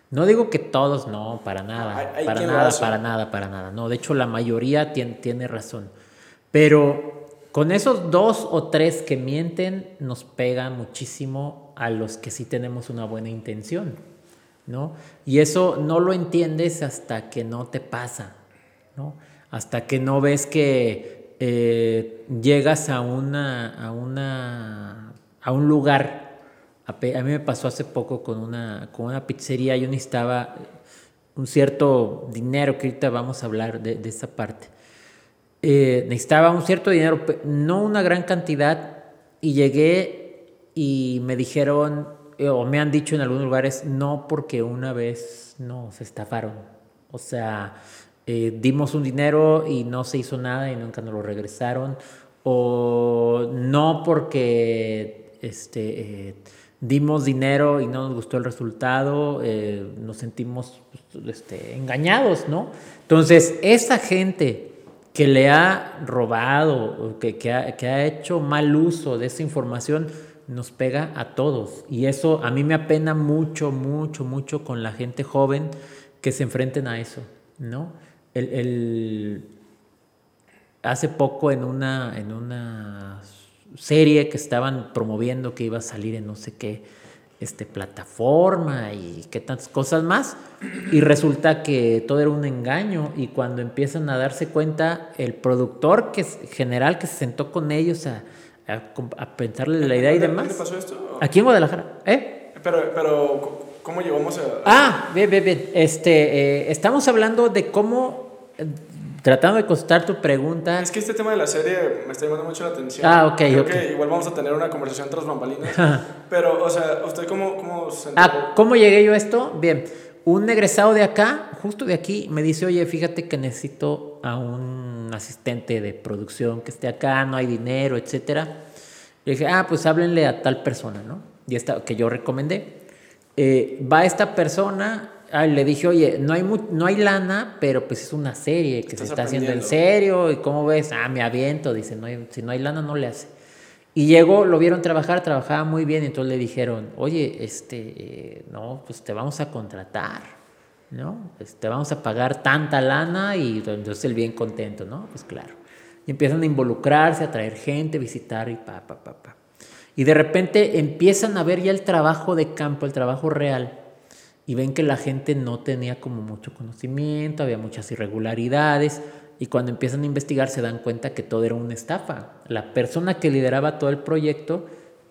No digo que todos, no, para nada, Hay- hay para nada, para nada, para nada. No, de hecho la mayoría tiene, tiene razón. Pero con esos dos o tres que mienten nos pega muchísimo a los que sí tenemos una buena intención, ¿no? Y eso no lo entiendes hasta que no te pasa, ¿no? Hasta que no ves que eh, llegas a una, a una, a un lugar. A, mí me pasó hace poco con una, con una pizzería, yo necesitaba un cierto dinero, que ahorita vamos a hablar de, de esa parte. Eh, necesitaba un cierto dinero, no una gran cantidad, y llegué y me dijeron, eh, o me han dicho en algunos lugares, no porque una vez nos estafaron. O sea, eh, dimos un dinero y no se hizo nada y nunca nos lo regresaron. O no porque este, eh, dimos dinero y no nos gustó el resultado, nos sentimos pues, este, engañados, ¿no? Entonces, esa gente que le ha robado, que, que, ha, que ha hecho mal uso de esa información, nos pega a todos. Y eso a mí me apena mucho, mucho, mucho con la gente joven que se enfrenten a eso, ¿no? El, hace poco en una, en una serie que estaban promoviendo que iba a salir en no sé qué, este, plataforma y qué tantas cosas más. Y resulta que todo era un engaño y cuando empiezan a darse cuenta, el productor que general que se sentó con ellos a, a, pensarle la idea y demás. ¿Dónde pasó esto? Aquí en Guadalajara. ¿Eh? Pero, pero ¿cómo llegamos a...? Ah, bien, bien, bien. Este, eh, estamos hablando de cómo Tratando de contestar tu pregunta. Es que este tema de la serie me está llamando mucho la atención. Ah, ok, Creo ok. que igual vamos a tener una conversación tras bambalinas. [LAUGHS] pero, o sea, ¿usted cómo, cómo se Ah, ¿cómo llegué yo a esto? Bien. Un egresado de acá, justo de aquí, me dice, oye, fíjate que necesito a un asistente de producción que esté acá, no hay dinero, etcétera. Le dije, ah, pues háblenle a tal persona, ¿no? Y esta que yo recomendé. Eh, va esta persona, Ah, le dije, oye, no hay, no hay lana, pero pues es una serie que se está haciendo en serio. ¿Y cómo ves? Ah, me aviento. Dice, no si no hay lana, no le hace. Y llegó, lo vieron trabajar, trabajaba muy bien. Entonces le dijeron, oye, este, no, pues te vamos a contratar, ¿no? Pues vamos a pagar tanta lana. Y entonces él bien contento, ¿no? Pues claro. Y empiezan a involucrarse, a traer gente, visitar y pa, pa, pa, pa. Y de repente empiezan a ver ya el trabajo de campo, el trabajo real y ven que la gente no tenía como mucho conocimiento, había muchas irregularidades y cuando empiezan a investigar se dan cuenta que todo era una estafa. La persona que lideraba todo el proyecto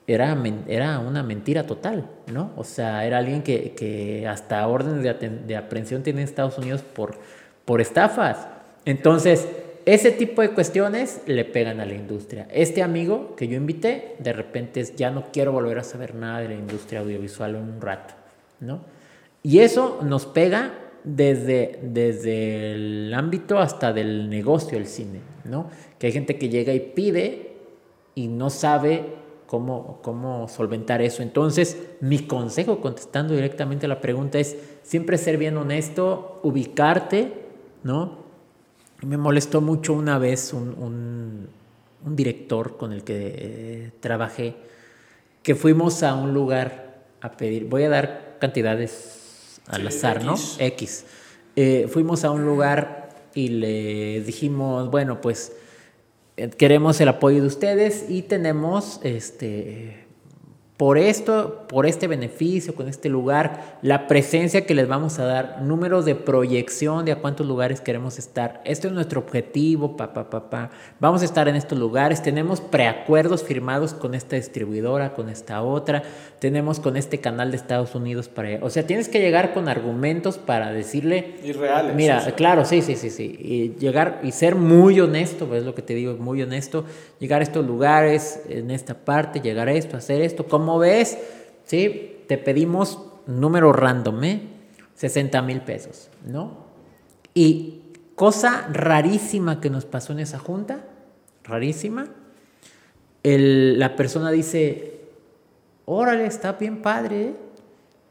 era, era una mentira total, ¿no? O sea, era alguien que, que hasta órdenes de, de, aprehensión tiene en Estados Unidos por, por estafas. Entonces, ese tipo de cuestiones le pegan a la industria. Este amigo que yo invité, de repente es, ya no quiero volver a saber nada de la industria audiovisual en un rato, ¿no? Y eso nos pega desde, desde el ámbito hasta del negocio del cine, ¿no? Que hay gente que llega y pide y no sabe cómo, cómo solventar eso. Entonces, mi consejo, contestando directamente a la pregunta, es siempre ser bien honesto, ubicarte, ¿no? Me molestó mucho una vez un, un, director con el que eh, trabajé, que fuimos a un lugar a pedir, voy a dar cantidades al azar, ¿no? X. Eh, fuimos a un lugar y le dijimos, bueno, pues queremos el apoyo de ustedes y tenemos este por esto, por este beneficio, con este lugar, la presencia que les vamos a dar, números de proyección de a cuántos lugares queremos estar. Esto es nuestro objetivo, papá, papá. Vamos a estar en estos lugares. Tenemos preacuerdos firmados con esta distribuidora, con esta otra. Tenemos con este canal de Estados Unidos para... O sea, tienes que llegar con argumentos para decirle... Irreales. Mira, claro, sí, sí, sí, sí. Y llegar y ser muy honesto, pues es lo que te digo, muy honesto. Llegar a estos lugares, en esta parte, llegar a esto, hacer esto. ¿Cómo ves? ¿Sí? Te pedimos número random, ¿eh? 60 mil pesos, ¿no? Y cosa rarísima que nos pasó en esa junta, rarísima, la persona dice, órale, está bien padre, ¿eh?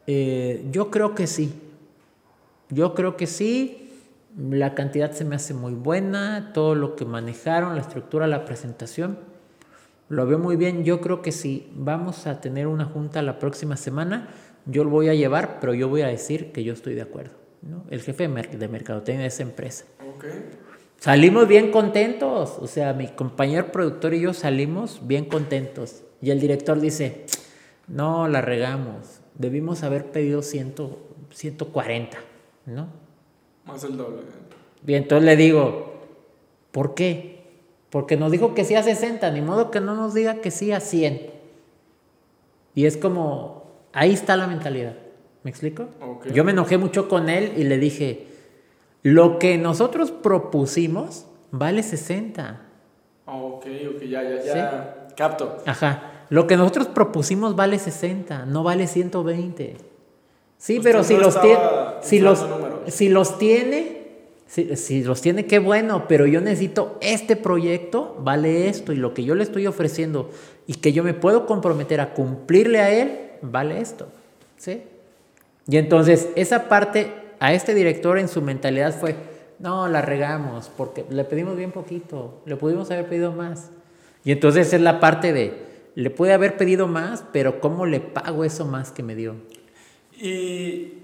Eh, yo creo que sí, yo creo que sí, la cantidad se me hace muy buena, todo lo que manejaron, la estructura, la presentación, lo veo muy bien. Yo creo que si vamos a tener una junta la próxima semana, yo lo voy a llevar, pero yo voy a decir que yo estoy de acuerdo. ¿no? El jefe de mercadotecnia de esa empresa. Salimos bien contentos. O sea, mi compañero productor y yo salimos bien contentos. Y el director dice, no, la regamos. Debimos haber pedido 100, 140, ¿no? Más el doble. Bien, entonces le digo, ¿por qué? Porque nos dijo que sí a 60, ni modo que no nos diga que sí a 100. Y es como, ahí está la mentalidad. ¿Me explico? Yo me enojé mucho con él y le dije, lo que nosotros propusimos vale 60. ok, ok, ya, ya, ya. Capto. Ajá. Lo que nosotros propusimos vale 60, no vale 120. Sí, pero si los, tiene, si, los, si los tiene, si, los tiene, qué bueno, pero yo necesito este proyecto, vale esto, y lo que yo le estoy ofreciendo y que yo me puedo comprometer a cumplirle a él, vale esto. ¿Sí? Y entonces, esa parte a este director en su mentalidad fue, no, la regamos, porque le pedimos bien poquito, le pudimos haber pedido más. Y entonces es la parte de, le puede haber pedido más, pero ¿cómo le pago eso más que me dio? Y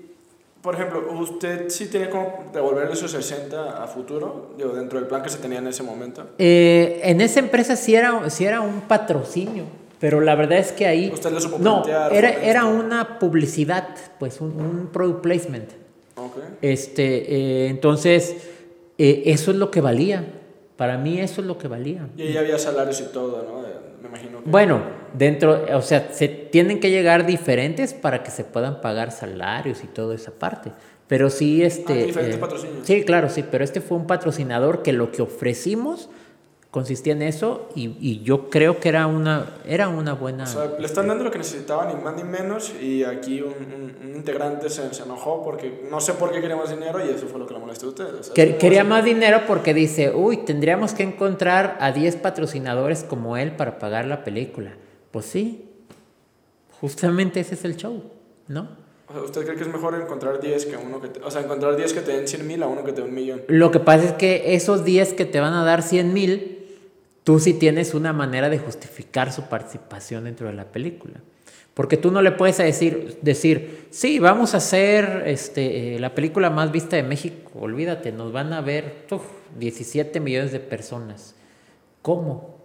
por ejemplo, ¿usted sí tiene como devolver esos 60 a futuro? Digo, dentro del plan que se tenía en ese momento. Eh, en esa empresa sí era, sí era un patrocinio. Pero la verdad es que ahí... no, era, era una publicidad, pues un, product placement. Este, eh, entonces, eh, eso es lo que valía. Para mí eso es lo que valía. Y ahí había salarios y todo, ¿no? Me imagino Bueno, dentro, o sea, se tienen que llegar diferentes para que se puedan pagar salarios y toda esa parte. Pero sí, este... Ah, diferentes eh, patrocinios. Sí, claro, sí, pero este fue un patrocinador que lo que ofrecimos consistía en eso y, y, yo creo que era una, era una buena... O sea, le están dando lo que necesitaban, ni más ni menos, y aquí un, un, integrante se, se, enojó porque no sé por qué quería más dinero y eso fue lo que le molestó a ustedes. quería más dinero porque dice, uy, tendríamos que encontrar a 10 patrocinadores como él para pagar la película. Pues sí, justamente ese es el show, ¿no? O sea, ¿usted cree que es mejor encontrar 10 que uno que te, o sea, encontrar 10 que te den 100 mil a uno que te den un millón? Lo que pasa es que esos 10 que te van a dar 100 mil tú sí tienes una manera de justificar su participación dentro de la película. Porque tú no le puedes decir, decir sí, vamos a hacer este, eh, la película más vista de México, olvídate, nos van a ver 17 millones de personas. ¿Cómo?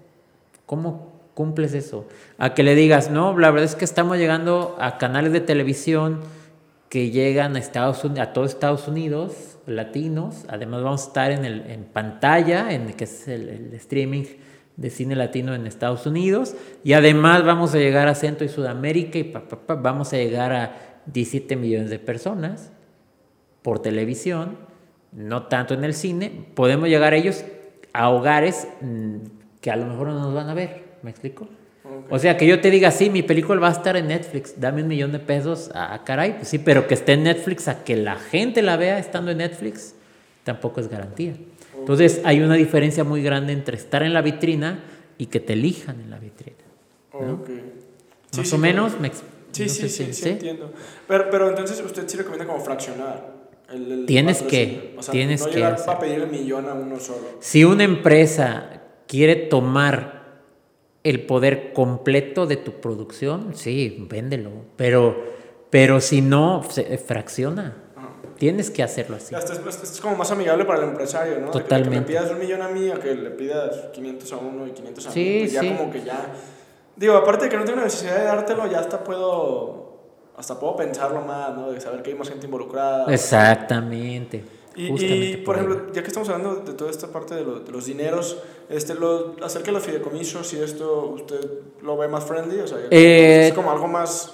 ¿Cómo cumples eso? A que le digas, no, la verdad es que estamos llegando a canales de televisión que llegan a, Estados Unidos, a todo Estados Unidos, latinos, además vamos a estar en, el, en pantalla, en que es el streaming de cine latino en Estados Unidos. Y además vamos a llegar a Centro y Sudamérica y vamos a llegar a 17 millones de personas por televisión, no tanto en el cine, podemos llegar a ellos a hogares mm, que a lo mejor no nos van a ver, ¿me explico? O sea, que yo te diga, sí, mi película va a estar en Netflix, dame un millón de pesos, a, caray, pues sí, pero que esté en Netflix, a que la gente la vea estando en Netflix, tampoco es garantía. Entonces hay una diferencia muy grande entre estar en la vitrina y que te elijan en la vitrina. Más o menos, me, sí, sí, sí, sí, entiendo. Pero, pero entonces usted sí recomienda como fraccionar. El, tienes que, o sea, tienes no que. para pedir el millón a uno solo. Si una empresa quiere tomar el poder completo de tu producción, sí, véndelo. Pero, pero si no, se fracciona. Tienes que hacerlo así. Esto es, como más amigable para el empresario, ¿no? Totalmente. Que, me pidas un millón a mí a que le pidas 500 a uno y 500 a mí. Sí, pues ya como que ya... Digo, aparte de que no tengo necesidad de dártelo, ya hasta puedo... Hasta puedo pensarlo más, ¿no? De saber que hay más gente involucrada. Exactamente. Y, por, ejemplo, ya que estamos hablando de toda esta parte de, de los dineros, este, lo, acerca de los fideicomisos, si esto usted lo ve más friendly, o sea, eh, es como algo más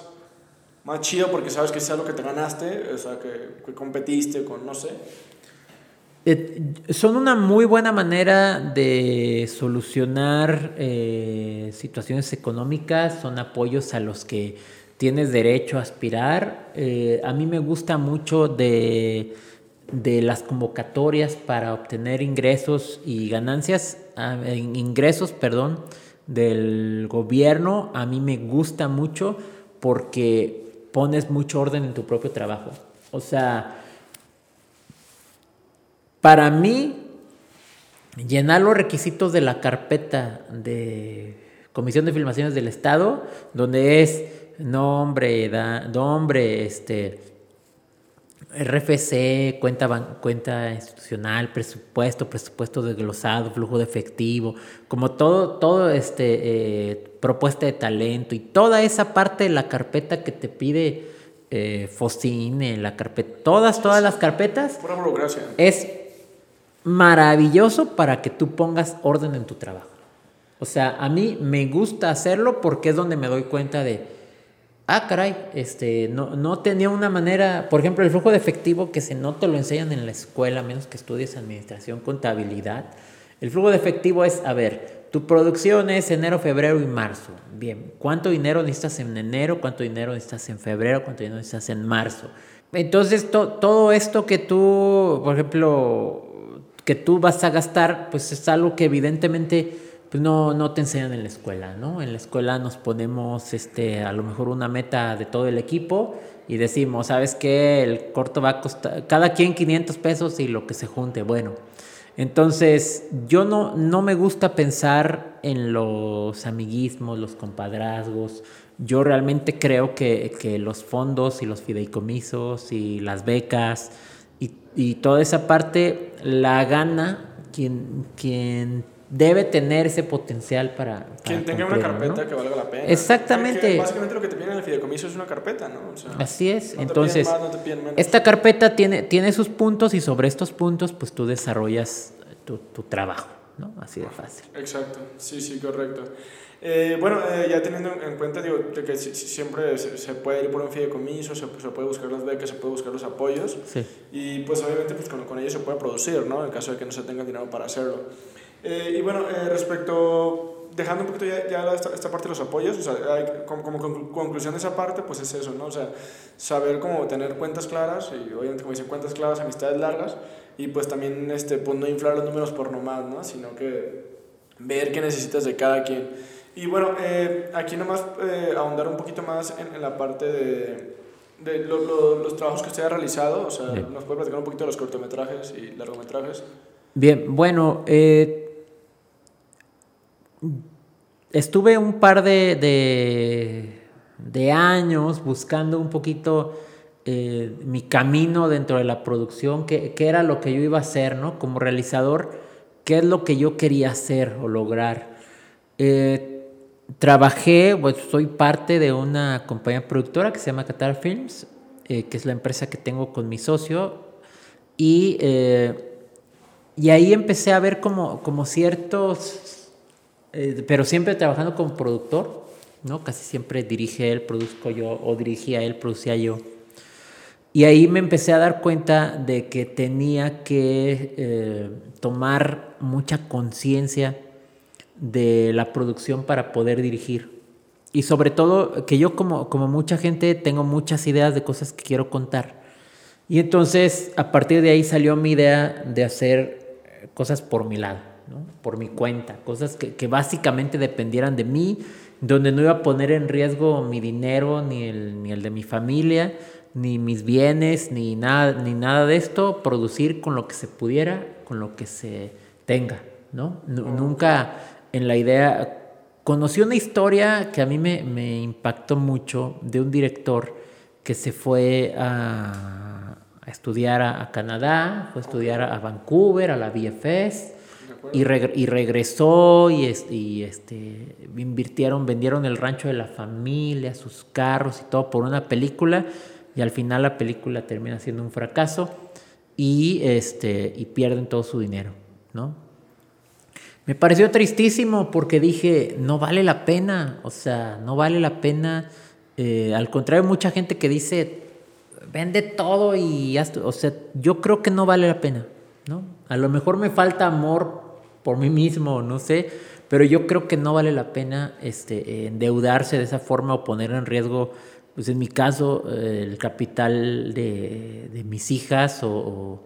más chido porque sabes que es algo que te ganaste, o sea, que, competiste con, no sé. Eh, son una muy buena manera de solucionar eh, situaciones económicas, son apoyos a los que tienes derecho a aspirar. Eh, a mí me gusta mucho de, de, las convocatorias para obtener ingresos y ganancias, ah, ingresos, perdón, del gobierno. A mí me gusta mucho porque pones mucho orden en tu propio trabajo. O sea, para mí, llenar los requisitos de la carpeta de Comisión de Filmaciones del Estado, donde es nombre, nombre, este, RFC, cuenta, cuenta institucional, presupuesto, presupuesto desglosado, flujo de efectivo, como todo, todo este, eh, propuesta de talento y toda esa parte de la carpeta que te pide eh, Focine, la carpeta, todas, todas las carpetas, es maravilloso para que tú pongas orden en tu trabajo. O sea, a mí me gusta hacerlo porque es donde me doy cuenta de ah, caray, este, no, no tenía una manera, por ejemplo, el flujo de efectivo que se no te lo enseñan en la escuela, a menos que estudies administración, contabilidad. El flujo de efectivo es, a ver, tu producción es enero, febrero y marzo. Bien, ¿cuánto dinero necesitas en enero? ¿Cuánto dinero necesitas en febrero? ¿Cuánto dinero necesitas en marzo? Entonces, todo esto que tú, por ejemplo, que tú vas a gastar, pues es algo que evidentemente pues no, no te enseñan en la escuela, ¿no? En la escuela nos ponemos este, a lo mejor una meta de todo el equipo y decimos, ¿sabes qué? El corto va a costar, cada quien 500 pesos y lo que se junte, bueno. Entonces, yo no, no me gusta pensar en los amiguismos, los compadrazgos. Yo realmente creo que, que los fondos y los fideicomisos y las becas y, y toda esa parte la gana quien, quien debe tener ese potencial para... Quien tenga una carpeta que valga la pena. Exactamente. básicamente lo que te piden en el fideicomiso es una carpeta, ¿no? Así es. Entonces, esta carpeta tiene, tiene sus puntos y sobre estos puntos, pues tú desarrollas tu, tu trabajo, ¿no? Así de fácil. Exacto, sí, sí, correcto. Eh, bueno, eh, ya teniendo en cuenta digo, que siempre se, puede ir por un fideicomiso, se, se, puede buscar las becas, se puede buscar los apoyos sí. y pues obviamente pues con, con ello se puede producir, ¿no? En caso de que no se tenga dinero para hacerlo. Eh, y bueno, respecto, dejando un poquito ya, ya esta, esta, parte de los apoyos, o sea, como, como, conclusión de esa parte, pues es eso, ¿no? O sea, saber cómo tener cuentas claras y obviamente como dicen cuentas claras, amistades largas y pues también este, pues no inflar los números por nomás, ¿no? Sino que ver qué necesitas de cada quien. Y bueno, eh, aquí nomás eh, ahondar un poquito más en, en la parte de, de los trabajos que usted ha realizado. O sea, ¿nos puede platicar un poquito de los cortometrajes y largometrajes? Bien, bueno, eh, estuve un par de, de, años buscando un poquito mi camino dentro de la producción, qué, era lo que yo iba a hacer, ¿no? Como realizador, qué es lo que yo quería hacer o lograr. Eh, trabajé, pues soy parte de una compañía productora que se llama Qatar Films, eh, que es la empresa que tengo con mi socio, y, eh, y ahí empecé a ver como, como ciertos, eh, pero siempre trabajando como productor, ¿no? Casi siempre dirige él, produzco yo, o dirigía él, producía yo. Y ahí me empecé a dar cuenta de que tenía que tomar mucha conciencia de la producción para poder dirigir. Y sobre todo que yo como, como mucha gente tengo muchas ideas de cosas que quiero contar. Y entonces a partir de ahí salió mi idea de hacer eh, cosas por mi lado, por mi cuenta, cosas que, que, básicamente dependieran de mí, donde no iba a poner en riesgo mi dinero, ni el, ni el de mi familia, ni mis bienes, ni nada, ni nada de esto, producir con lo que se pudiera, con lo que se tenga. ¿no? Nunca en la idea, conocí una historia que a mí me, me impactó mucho de un director que se fue a, a estudiar a, Canadá, fue a estudiar a, Vancouver, a la BFS, y, regresó y, este, invirtieron, vendieron el rancho de la familia, sus carros y todo por una película, y al final la película termina siendo un fracaso y, este, y pierden todo su dinero, ¿no? Me pareció tristísimo porque dije, no vale la pena, o sea, no vale la pena. Eh, al contrario, mucha gente que dice, vende todo y ya, o sea, yo creo que no vale la pena, ¿no? A lo mejor me falta amor por mí mismo, no sé, pero yo creo que no vale la pena este, endeudarse de esa forma o poner en riesgo, pues en mi caso, el capital de, de mis hijas o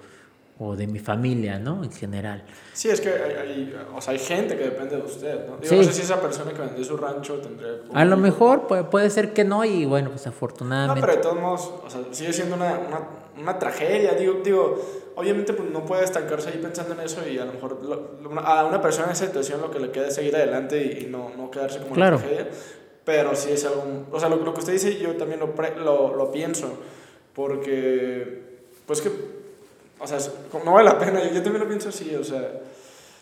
o de mi familia, ¿no? En general. Sí, es que hay, o sea, hay gente que depende de usted, ¿no? Digo, no sé si esa persona que vendió su rancho tendría... A lo mejor puede, puede, ser que no y bueno, pues afortunadamente... No, pero de todos modos, o sea, sigue siendo una, una, una tragedia, digo, digo, obviamente pues no puede estancarse ahí pensando en eso y a lo mejor a una persona en esa situación lo que le queda es seguir adelante y, no, no, quedarse como claro. una tragedia, pero sí es algo... O sea, lo, lo que usted dice yo también lo, lo, lo pienso, porque pues que o sea, no vale la pena. Yo, también lo pienso así, o sea,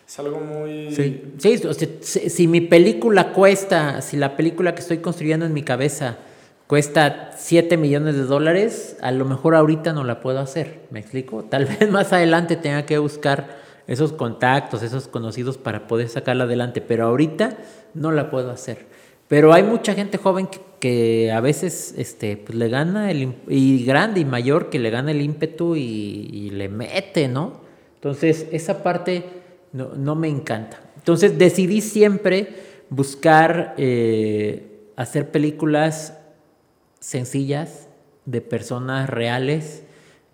es algo muy... Sí, sí o sea, si, mi película cuesta, si la película que estoy construyendo en mi cabeza cuesta 7 millones de dólares, a lo mejor ahorita no la puedo hacer, ¿me explico? Tal [LAUGHS] vez más adelante tenga que buscar esos contactos, esos conocidos para poder sacarla adelante, pero ahorita no la puedo hacer. Pero hay mucha gente joven que, a veces este, pues le gana, el, y grande y mayor, que le gana el ímpetu y, le mete, ¿no? Entonces, esa parte no, no, me encanta. Entonces, decidí siempre buscar eh, hacer películas sencillas de personas reales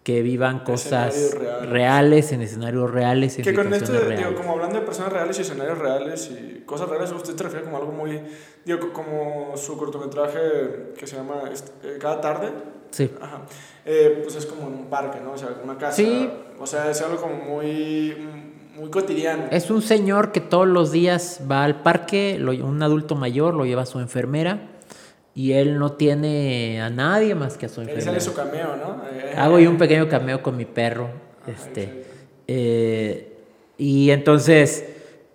que vivan cosas reales. en escenarios reales. que con esto, digo, como hablando de personas reales y escenarios reales y cosas reales, usted se refiere como algo muy, digo, como su cortometraje que se llama eh, Cada tarde. Sí. Ajá. Eh, pues es como en un parque, ¿no? O sea, una casa. Sí. O sea, es algo como muy, muy cotidiano. Es un señor que todos los días va al parque, un adulto mayor, lo lleva a su enfermera y él no tiene a nadie más que a su enfermera. Él sale su cameo, ¿no? Hago yo un pequeño cameo con mi perro. Este, eh, y entonces,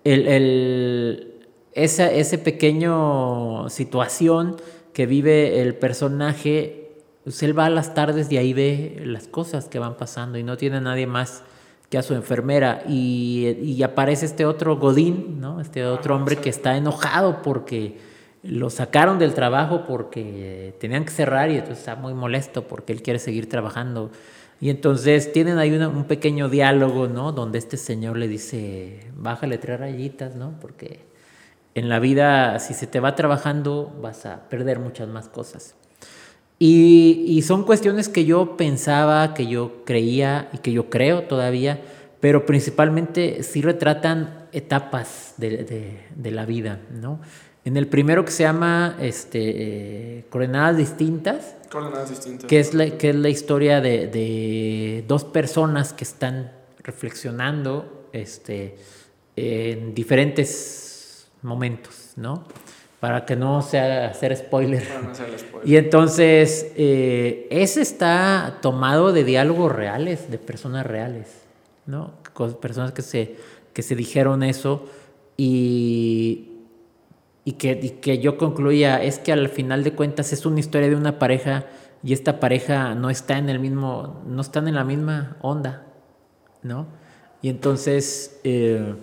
el, el, esa ese pequeño situación que vive el personaje, pues él va a las tardes y ahí ve las cosas que van pasando y no tiene nadie más que a su enfermera. Y, y aparece este otro Godín, ¿no? Este otro hombre que está enojado porque lo sacaron del trabajo porque tenían que cerrar y entonces está muy molesto porque él quiere seguir trabajando. Y entonces tienen ahí un pequeño diálogo, ¿no? Donde este señor le dice, bájale tres rayitas, ¿no? Porque en la vida, si se te va trabajando, vas a perder muchas más cosas. Y, son cuestiones que yo pensaba, que yo creía y que yo creo todavía, pero principalmente sí retratan etapas de, de, la vida, ¿no? En el primero que se llama este, eh, Coordenadas Distintas, Coordenadas Distintas. Que, es la, que es la historia de, de dos personas que están reflexionando este, en diferentes momentos, ¿no? Para que no sea hacer spoiler. Y entonces, eh, ese está tomado de diálogos reales, de personas reales, ¿no? Personas que se, que se dijeron eso y, y, que, y que yo concluía, es que al final de cuentas es una historia de una pareja y esta pareja no está en el mismo, no están en la misma onda, ¿no? Y entonces, eh,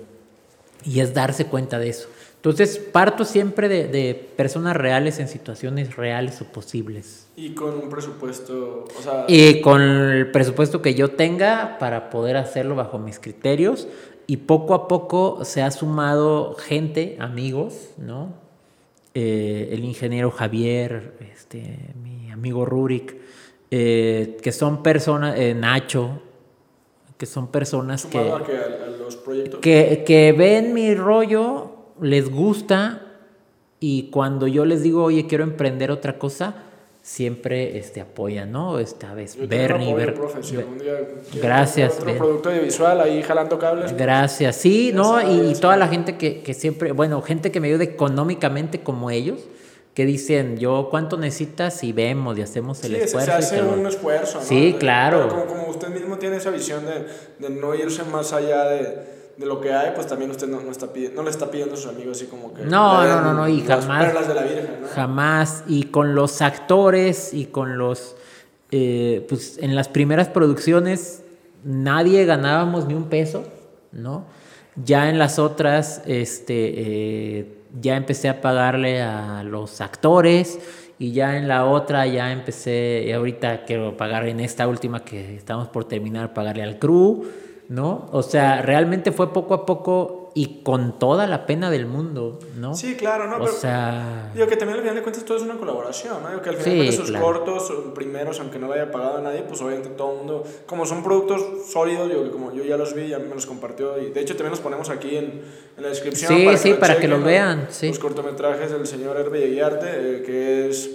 y es darse cuenta de eso. Entonces parto siempre de, personas reales en situaciones reales o posibles. Y con un presupuesto, o sea... Y con el presupuesto que yo tenga para poder hacerlo bajo mis criterios. Y poco a poco se ha sumado gente, amigos, ¿no? Eh, el ingeniero Javier, este, mi amigo Rurik, eh, que son personas, eh, Nacho, que son personas que, a que, a los proyectos? que, que ven mi rollo les gusta y cuando yo les digo, oye, quiero emprender otra cosa, siempre este, apoyan, ¿no? Esta vez, Bernie. Ver, gracias. Otro producto audiovisual ahí jalando cables. Gracias, sí, ¿no? y, toda la gente que, que, siempre, bueno, gente que me ayuda económicamente como ellos, que dicen, yo cuánto necesitas y vemos y hacemos el esfuerzo. Se hace un esfuerzo, ¿no? Sí, claro. como, como, usted mismo tiene esa visión de, de no irse más allá de de lo que hay, pues también usted no, no, está no le está pidiendo a sus amigos así como que... No, no, no, no, y jamás... de la Virgen, ¿no? Jamás, y con los actores y con los... Eh, pues en las primeras producciones nadie ganábamos ni un peso, ¿no? Ya en las otras, este, eh, ya empecé a pagarle a los actores y ya en la otra ya empecé, y ahorita quiero pagar en esta última que estamos por terminar, pagarle al crew ¿no? O sea, realmente fue poco a poco y con toda la pena del mundo, ¿no? Sí, claro, ¿no? O sea... Digo que también al final de cuentas todo es una colaboración, ¿no? Digo que al final de cuentas sus cortos primeros, aunque no lo haya pagado a nadie, pues obviamente todo el mundo, como son productos sólidos, digo que como yo ya los vi, ya me los compartió y de hecho también los ponemos aquí en, en la descripción. Sí, para sí, que para que los vean, sí. Los cortometrajes del señor Herbe Guiarte, eh, que es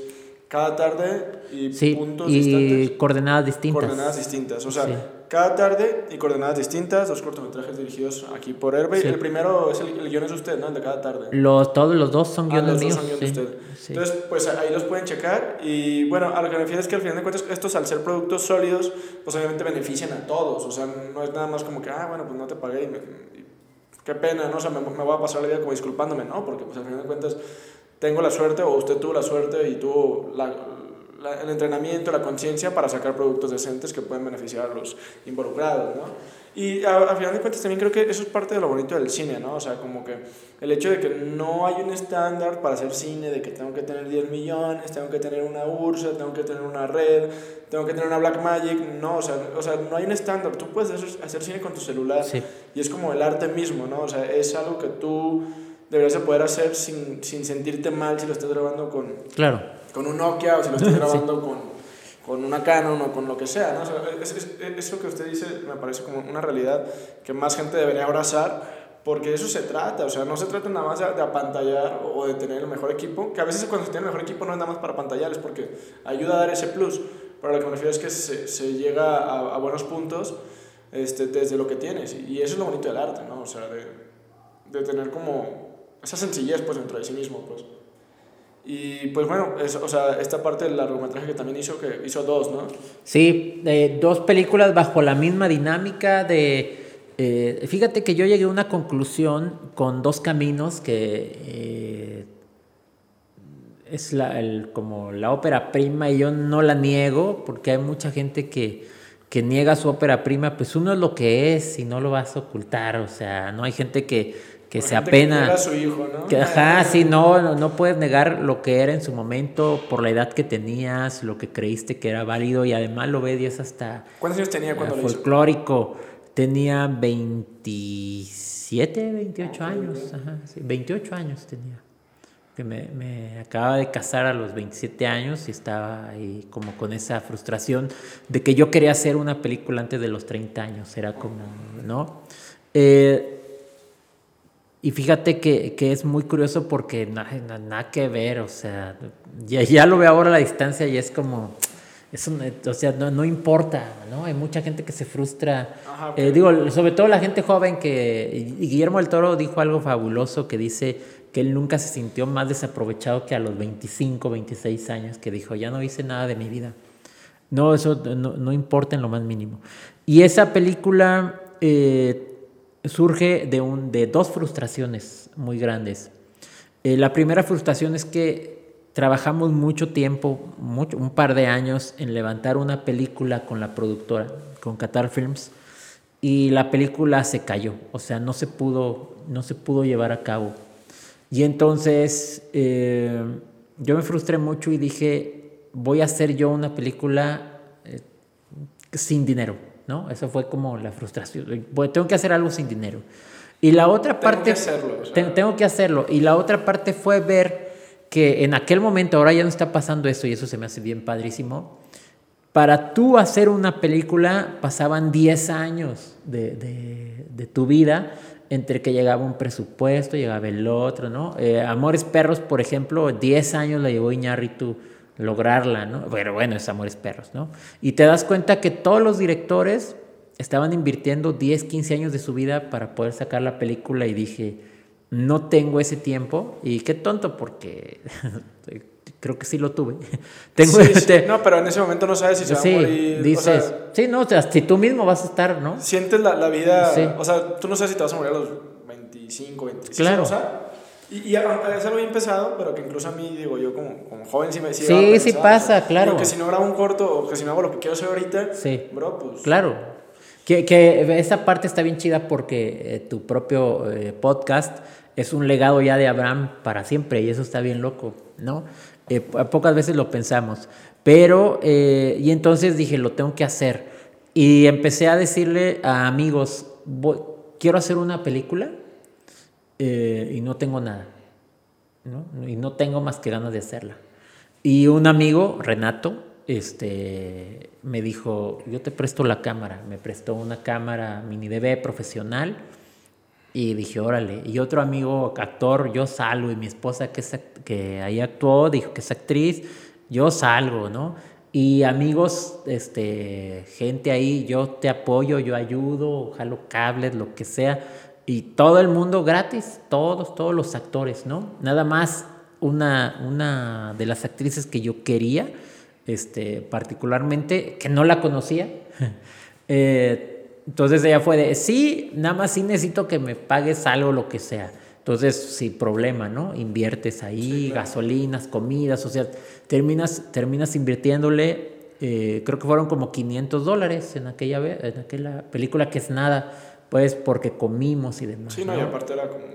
cada tarde y puntos y coordenadas distintas. Coordenadas distintas, o sea, cada tarde y coordenadas distintas, dos cortometrajes dirigidos aquí por Herbe. El primero es el, el, guion es usted, ¿no? El de cada tarde. Los, todos los dos son guiones ah, los míos. Dos son guiones de usted. Entonces, pues ahí los pueden checar. Y bueno, a lo que me refiero es que al final de cuentas, estos al ser productos sólidos, pues obviamente benefician a todos. O sea, no es nada más como que, ah, bueno, pues no te pagué y, qué pena, ¿no? O sea, me, me, voy a pasar la vida como disculpándome, ¿no? Porque pues al final de cuentas tengo la suerte o usted tuvo la suerte y tuvo la, el entrenamiento, la conciencia para sacar productos decentes que pueden beneficiar a los involucrados, ¿no? Y a, final de cuentas también creo que eso es parte de lo bonito del cine, ¿no? O sea, como que el hecho de que no hay un estándar para hacer cine, de que tengo que tener 10 millones, tengo que tener una URSA, tengo que tener una red, tengo que tener una Black Magic, no, o sea, o sea no hay un estándar, tú puedes hacer, hacer cine con tu celular y es como el arte mismo, ¿no? O sea, es algo que tú deberías de poder hacer sin, sin sentirte mal si lo estás grabando con... Claro con un Nokia o si lo estoy [LAUGHS] grabando con, con, una Canon o con lo que sea. ¿no? eso que usted dice me parece como una realidad que más gente debería abrazar. Porque de eso se trata, o sea, no se trata nada más de, apantallar o de tener el mejor equipo, que a veces cuando se tiene el mejor equipo no es nada más para apantallar, es porque ayuda a dar ese plus. Pero lo que me refiero es que se, se llega a, a, buenos puntos este, desde lo que tienes. Y eso es lo bonito del arte, ¿no? O sea, de, de tener como esa sencillez pues dentro de sí mismo, pues. Y pues bueno, o sea, esta parte del largometraje que también hizo, que hizo dos, ¿no? Sí, dos películas bajo la misma dinámica de Eh, fíjate que yo llegué a una conclusión con dos caminos que eh, es la, como la ópera prima y yo no la niego porque hay mucha gente que, que niega su ópera prima, pues uno es lo que es y no lo vas a ocultar, o sea, no hay gente que, que se apena. Que su hijo, ¿no? Que, ajá, sí, no, no, puedes negar lo que era en su momento por la edad que tenías, lo que creíste que era válido y además lo ves hasta... ¿Cuántos años tenía cuando lo Folclórico. Tenía 27, 28 años, ajá, sí, 28 años tenía que me, me, acababa de casar a los 27 años y estaba ahí como con esa frustración de que yo quería hacer una película antes de los 30 años, era como, ¿no? Eh, y fíjate que, que, es muy curioso porque nada, nada que ver, o sea, ya, ya, lo veo ahora a la distancia y es como, es o sea, no, no, importa, ¿no? Hay mucha gente que se frustra. Eh, digo, sobre todo la gente joven que, Guillermo del Toro dijo algo fabuloso que dice que él nunca se sintió más desaprovechado que a los 25, 26 años, que dijo, ya no hice nada de mi vida. No, eso no, importa en lo más mínimo. Y esa película eh, surge de, un, de dos frustraciones muy grandes. Eh, la primera frustración es que trabajamos mucho tiempo, mucho, un par de años, en levantar una película con la productora, con Qatar Films, y la película se cayó, o sea, no se pudo, no se pudo llevar a cabo. Y entonces eh, yo me frustré mucho y dije, voy a hacer yo una película eh, sin dinero, ¿no? Eso fue como la frustración. Tengo que hacer algo sin dinero. Y la otra parte... Tengo que hacerlo. tengo que hacerlo. Y la otra parte fue ver que en aquel momento, ahora ya no está pasando eso y eso se me hace bien padrísimo. Para tú hacer una película pasaban 10 años de, de, de tu vida entre que llegaba un presupuesto, llegaba el otro, ¿no? Eh, Amores Perros, por ejemplo, 10 años le llevó Iñárritu lograrla, ¿no? Pero bueno, es Amores Perros, ¿no? Y te das cuenta que todos los directores estaban invirtiendo 10, 15 años de su vida para poder sacar la película y dije, no tengo ese tiempo y qué tonto porque [LAUGHS] creo que sí lo tuve. [LAUGHS] Tengo este... No, pero en ese momento no sabes si se va a morir. Dices, sí, no, o sea, si tú mismo vas a estar, ¿no? Sientes la, la vida, o sea, tú no sabes si te vas a morir a los 25, 26, claro. o sea, y, y, es algo bien pesado, pero que incluso a mí, digo, yo como, como joven sí me decía... Sí, sí pasa, claro. que si no grabo un corto o que si no hago lo que quiero hacer ahorita, sí. bro, pues... Claro. Que, que esa parte está bien chida porque eh, tu propio eh, podcast es un legado ya de Abraham para siempre y eso está bien loco, ¿no? Eh, pocas veces lo pensamos. Pero, eh, y entonces dije, lo tengo que hacer. Y empecé a decirle a amigos, quiero hacer una película eh, y no tengo nada. ¿no? Y no tengo más que ganas de hacerla. Y un amigo, Renato, este, me dijo, yo te presto la cámara. Me prestó una cámara mini DV profesional y dije, órale. Y otro amigo, actor, yo salgo. Y mi esposa, que, que ahí actuó, dijo que es actriz, yo salgo, ¿no? Y amigos, este, gente ahí, yo te apoyo, yo ayudo, jalo cables, lo que sea. Y todo el mundo gratis, todos, todos los actores, ¿no? Nada más una, una de las actrices que yo quería, este, particularmente, que no la conocía. [LAUGHS] eh, entonces ella fue de, sí, nada más sí necesito que me pagues algo, lo que sea. Entonces, sin problema, ¿no? Inviertes ahí, gasolinas, comidas, o sea, terminas, terminas invirtiéndole, eh, creo que fueron como 500 dólares en aquella, en aquella película, que es nada, pues porque comimos y demás. Sí, no, y aparte era como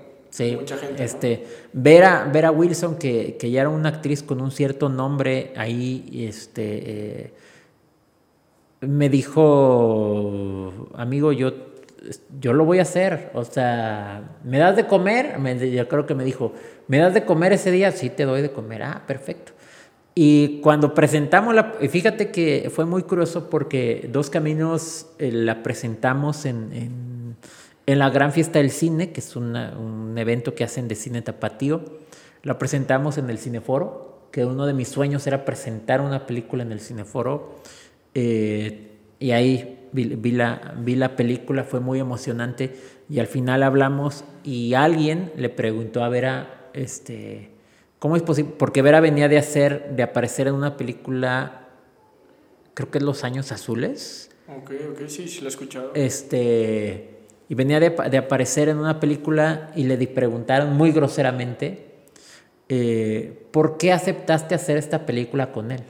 mucha gente. Este, Vera, Vera Wilson, que, que, ya era una actriz con un cierto nombre ahí, este... Eh, me dijo, amigo, yo, yo lo voy a hacer. O sea, ¿me das de comer? yo creo que me dijo, ¿me das de comer ese día? Sí, te doy de comer. Ah, perfecto. Y cuando presentamos la, fíjate que fue muy curioso porque Dos Caminos eh, la presentamos en, en, en, la Gran Fiesta del Cine, que es un evento que hacen de cine tapatío. La presentamos en el Cineforo, que uno de mis sueños era presentar una película en el Cineforo. Eh, y ahí vi, la, vi la película, fue muy emocionante y al final hablamos y alguien le preguntó a Vera, este, ¿cómo es posible? Porque Vera venía de hacer, de aparecer en una película, creo que es Los Años Azules. Ok, ok, sí, sí lo he escuchado. Este, y venía de, de aparecer en una película y le preguntaron muy groseramente, eh, ¿por qué aceptaste hacer esta película con él?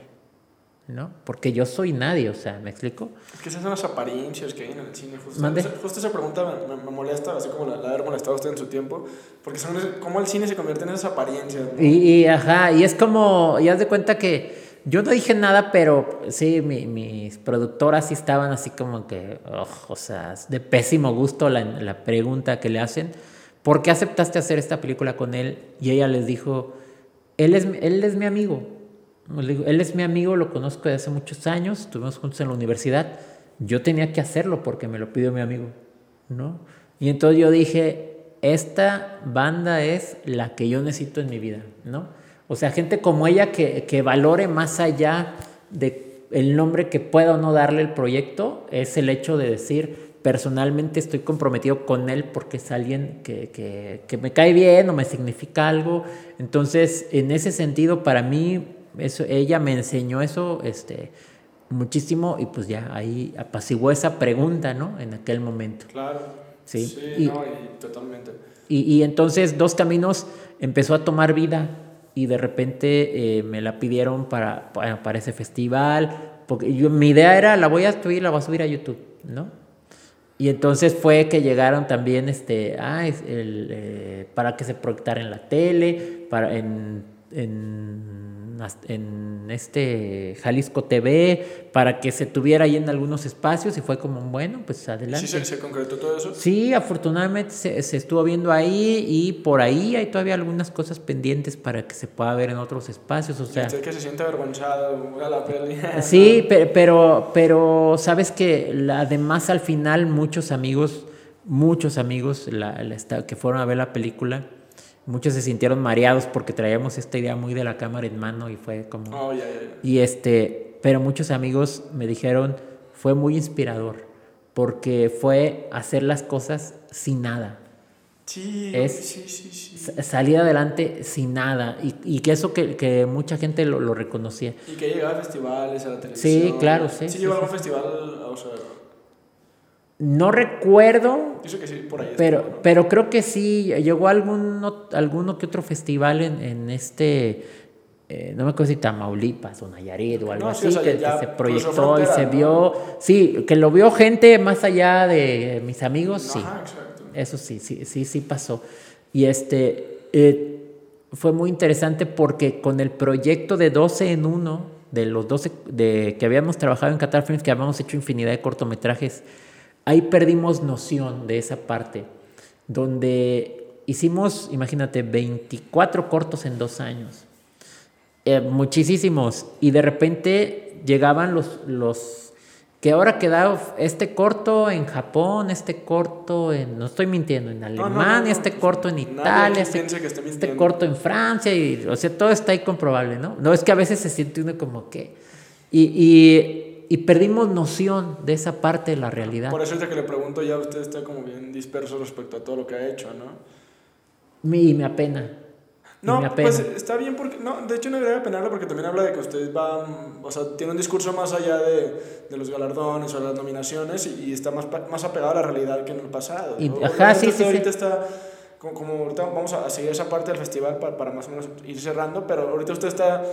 ¿no? Porque yo soy nadie, o sea, ¿me explico? Es que esas son las apariencias que hay en el cine. Justo, justo esa pregunta me, molesta, así como la, la haber molestado usted en su tiempo, porque son cómo el cine se convierte en esas apariencias. Y, ajá, y es como, ya de cuenta que yo no dije nada, pero sí, mis productoras estaban así como que, o sea, de pésimo gusto la, la pregunta que le hacen. ¿Por qué aceptaste hacer esta película con él? Y ella les dijo, él es, él es mi amigo él es mi amigo, lo conozco desde hace muchos años, estuvimos juntos en la universidad. Yo tenía que hacerlo porque me lo pidió mi amigo, ¿no? Y entonces yo dije, esta banda es la que yo necesito en mi vida, ¿no? O sea, gente como ella que, que valore más allá de el nombre que pueda o no darle el proyecto, es el hecho de decir, personalmente estoy comprometido con él porque es alguien que, que, que me cae bien o me significa algo. Entonces, en ese sentido, para mí, eso, ella me enseñó eso este, muchísimo y pues ya ahí apaciguó esa pregunta, ¿no? En aquel momento. Claro. Sí, y, no, totalmente. Y, entonces Dos Caminos empezó a tomar vida y de repente eh, me la pidieron para, para, ese festival, porque yo, mi idea era, la voy a subir, la voy a subir a YouTube, ¿no? Y entonces fue que llegaron también, este, ah, el, eh, para que se proyectara en la tele, para en, en en este Jalisco TV para que se tuviera ahí en algunos espacios y fue como, bueno, pues adelante. ¿Sí se, concretó todo eso? Sí, afortunadamente se, estuvo viendo ahí y por ahí hay todavía algunas cosas pendientes para que se pueda ver en otros espacios, o sea... que se siente avergonzado a la peli. [LAUGHS] Sí, pero, pero, sabes que además al final muchos amigos, muchos amigos la, que fueron a ver la película, muchos se sintieron mareados porque traíamos esta idea muy de la cámara en mano y fue como... Oh, y este, pero muchos amigos me dijeron, fue muy inspirador porque fue hacer las cosas sin nada. Sí, es sí, sí, sí. salir adelante sin nada y, y que eso que, que mucha gente lo, lo, reconocía. Y que llegaba a festivales, a la televisión. Sí, claro, sí. Sí, llegó a un festival, o sea, no recuerdo. que sí, por ahí pero, pero creo que sí. Llegó algún, alguno que otro festival en, en este. Eh, no me acuerdo si Tamaulipas o Nayarit o algo así, que, se proyectó y se vio. Sí, que lo vio gente más allá de mis amigos, sí. Eso sí, sí, sí, sí pasó. Y este. Eh, fue muy interesante porque con el proyecto de 12 en 1, de los 12 de, que habíamos trabajado en Qatar Films, que habíamos hecho infinidad de cortometrajes ahí perdimos noción de esa parte, donde hicimos, imagínate, 24 cortos en dos años, eh, muchísimos, y de repente llegaban los, los que ahora quedado este corto en Japón, este corto en, no estoy mintiendo, en Alemania, este corto en Italia, este, este, corto en Francia, y, o sea, todo está ahí comprobable, ¿no? No es que a veces se siente uno como que... y y perdimos noción de esa parte de la realidad. Por eso es que le pregunto, ya usted está como bien disperso respecto a todo lo que ha hecho, ¿no? Y me apena. No, pues está bien porque, no, de hecho no debería penarlo porque también habla de que usted va, o sea, tiene un discurso más allá de, de los galardones o las nominaciones y, está más, más apegado a la realidad que en el pasado. Y, ajá, sí, sí, ahorita está, como, como, ahorita vamos a seguir esa parte del festival para, para más o menos ir cerrando, pero ahorita usted está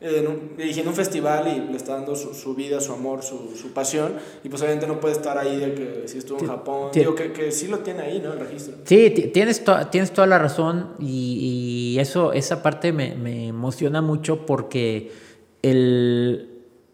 dirigiendo un festival y le está dando su, su vida, su amor, su, su, pasión, y pues obviamente no puede estar ahí de que si estuvo en Japón, digo que, que, sí lo tiene ahí, ¿no? El registro. Sí, tienes, tienes toda la razón y, y, eso, esa parte me, me emociona mucho porque el,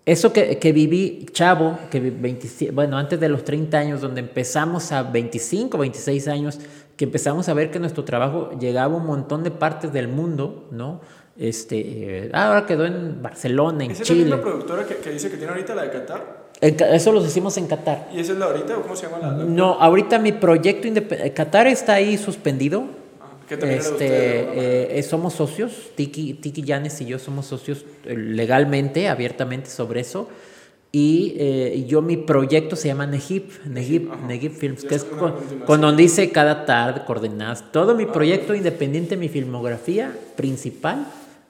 eso que, que, viví, chavo, que 27, bueno, antes de los 30 años, donde empezamos a 25, 26 años, que empezamos a ver que nuestro trabajo llegaba a un montón de partes del mundo, ¿no? Este, ah, ahora quedó en Barcelona, en Chile. ¿Es la productora que, que, dice que tiene ahorita la de Qatar? eso lo hicimos en Qatar. ¿Y esa es la ahorita o cómo se llama la? No, ahorita mi proyecto independiente. Qatar está ahí suspendido. Ah, ¿Qué también este, eh, somos socios, Tiki, Tiki Yanes y yo somos socios eh, legalmente, abiertamente sobre eso. Y eh, yo mi proyecto se llama Negip, Negip, Negip Films, que es con, con, donde dice cada tarde, coordenadas. Todo mi ah, proyecto independiente, mi filmografía principal,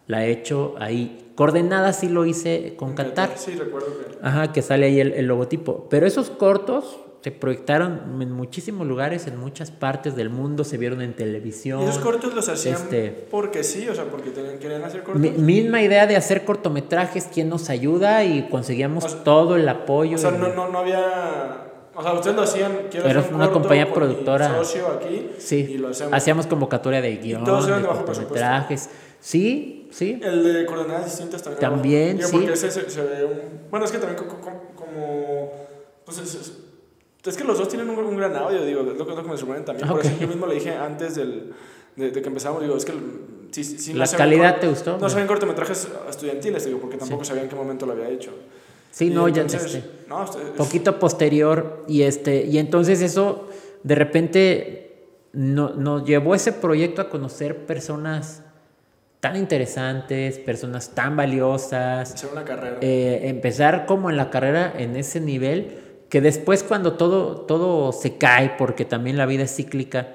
la he hecho ahí. Coordenada sí lo hice con Qatar. Sí, recuerdo que. Ajá, que sale ahí el, logotipo. Pero esos cortos se proyectaron en muchísimos lugares, en muchas partes del mundo, se vieron en televisión. ¿Y esos cortos los hacían este, porque sí? O sea, porque querían hacer cortos. misma idea de hacer cortometrajes, ¿quién nos ayuda? Y conseguíamos todo el apoyo. O sea, no, no, no había... O sea, ustedes lo hacían, quiero Era una compañía productora. socio aquí. Sí. Y lo hacíamos. Hacíamos convocatoria de guion, de cortometrajes. Sí, sí. El de coordenadas distintas también. También, sí. Porque ese se, ve un... Bueno, es que también como... Pues es, es, que los dos tienen un, gran audio, digo, es lo, que me sorprende también. Por eso yo mismo le dije antes del, de, que empezamos, digo, es que... Si, si ¿La calidad te gustó? No sabían cortometrajes estudiantiles, digo, porque tampoco sabían en qué momento lo había hecho. Sí, no, ya este, no, poquito posterior y este y entonces eso de repente no, nos llevó ese proyecto a conocer personas tan interesantes, personas tan valiosas. Hacer una carrera. Eh, empezar como en la carrera en ese nivel que después cuando todo, todo se cae, porque también la vida es cíclica,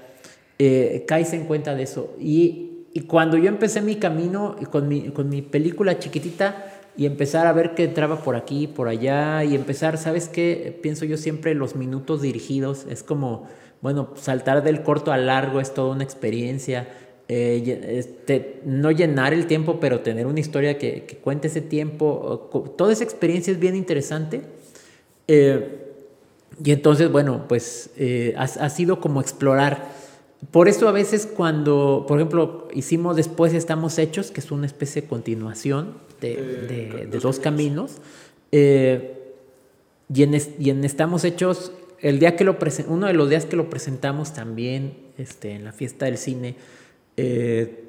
eh, caes en cuenta de eso. Y, y cuando yo empecé mi camino con mi, con mi película chiquitita, y empezar a ver que entraba por aquí, por allá y empezar, ¿sabes qué? Pienso yo siempre los minutos dirigidos, es como, bueno, saltar del corto al largo es toda una experiencia. Eh, este, no llenar el tiempo, pero tener una historia que, que, cuente ese tiempo, toda esa experiencia es bien interesante. Eh, y entonces, bueno, pues eh, ha, ha sido como explorar. Por eso a veces cuando, por ejemplo, hicimos después Estamos Hechos, que es una especie de continuación, de, dos caminos. Y, en, y, en, Estamos Hechos, el día que lo uno de los días que lo presentamos también este, en la fiesta del cine, eh,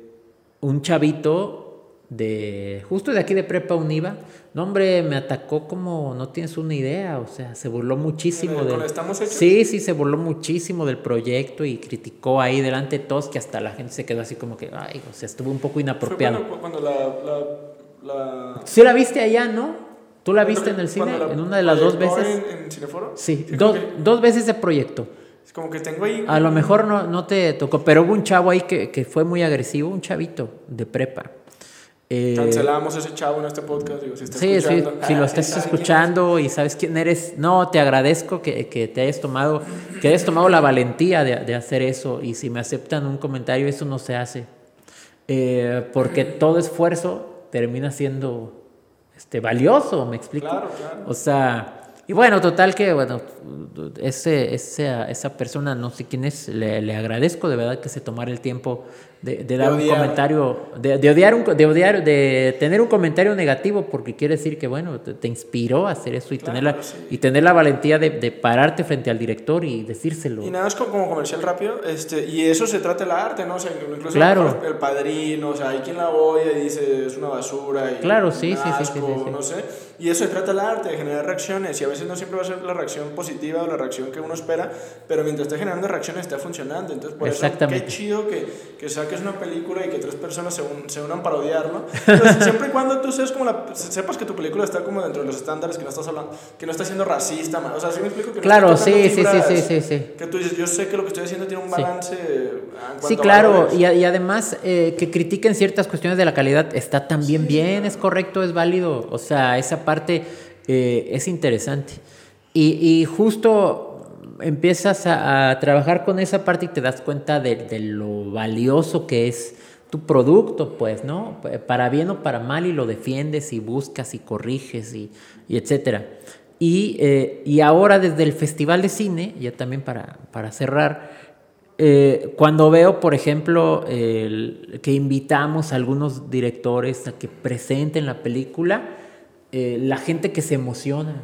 un chavito de justo de aquí de Prepa Univa, no hombre, me atacó como no tienes una idea, o sea, se burló muchísimo del estamos hechos? Sí, sí, se burló muchísimo del proyecto y criticó ahí delante de todos que hasta la gente se quedó así como que, ay, o sea, estuvo un poco inapropiado. cuando, la la... Sí la viste allá, ¿no? ¿Tú la viste en el cine? en una de las dos veces. En, Cineforo? Sí, dos, dos veces de proyecto. Como que tengo ahí... A lo mejor no, no te tocó, pero hubo un chavo ahí que, que fue muy agresivo, un chavito de prepa. Eh, Cancelamos ese chavo en este podcast. Digo, si sí, sí, si lo estás escuchando y sabes quién eres, no, te agradezco que, que, te hayas tomado, que hayas tomado la valentía de, de, hacer eso. Y si me aceptan un comentario, eso no se hace. Eh, porque todo esfuerzo termina siendo este, valioso, ¿me explico? Claro, claro. O sea, y bueno, total que, bueno, ese, esa, esa persona, no sé quién es, le, le agradezco de verdad que se tomara el tiempo de, dar un comentario, de, de, odiar un, de odiar, de tener un comentario negativo, porque quiere decir que, bueno, te, inspiró a hacer eso y, tener, la, y tener la valentía de, de, pararte frente al director y decírselo. Y nada, es como comercial rápido, este, y eso se trata el arte, ¿no? O sea, incluso claro. el padrino, o sea, hay quien la oye y dice es una basura y claro, sí, sí, sí, sí, no sé. Y eso se trata el arte, de generar reacciones, y a veces no siempre va a ser la reacción positiva o la reacción que uno espera, pero mientras esté generando reacciones está funcionando. Entonces, por eso, qué chido que, que que es una película y que tres personas se, se unan para odiarlo. [LAUGHS] siempre y cuando tú seas como la, sepas que tu película está como dentro de los estándares, que no estás hablando, que no estás siendo racista, o sea, ¿sí me explico? Que no claro, sí, sí, sí, sí, sí, Que tú dices, yo sé que lo que estoy haciendo tiene un balance. Sí, claro, y, y, además eh, que critiquen ciertas cuestiones de la calidad está también bien, es correcto, es válido, o sea, esa parte eh, es interesante. Y, y justo empiezas a, trabajar con esa parte y te das cuenta de, lo valioso que es tu producto, pues, ¿no? Para bien o para mal y lo defiendes y buscas y corriges y, etcétera. Y, eh, y, ahora desde el Festival de Cine, ya también para, para cerrar, eh, cuando veo, por ejemplo, que invitamos a algunos directores a que presenten la película, eh, la gente que se emociona,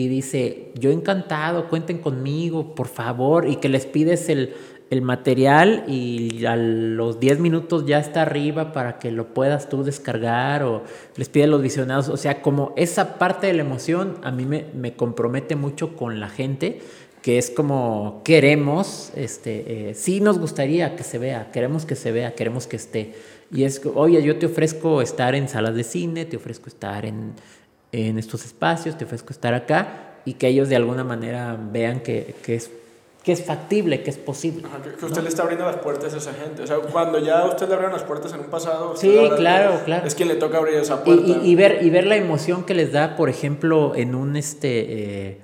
y dice, yo encantado, cuenten conmigo, por favor, y que les pides el, el material y a los 10 minutos ya está arriba para que lo puedas tú descargar o les pides los visionados. O sea, como esa parte de la emoción a mí me, me compromete mucho con la gente, que es como queremos, este, eh, sí nos gustaría que se vea, queremos que se vea, queremos que esté. Y es, oye, yo te ofrezco estar en salas de cine, te ofrezco estar en en estos espacios, te ofrezco estar acá y que ellos de alguna manera vean que, que es que es factible, que es posible. que, usted le está abriendo las puertas a esa gente. O sea, cuando ya usted le abrieron las puertas en un pasado, sí, claro, claro. Es quien le toca abrir esa puerta. Y, y, ver, y ver la emoción que les da, por ejemplo, en un este eh,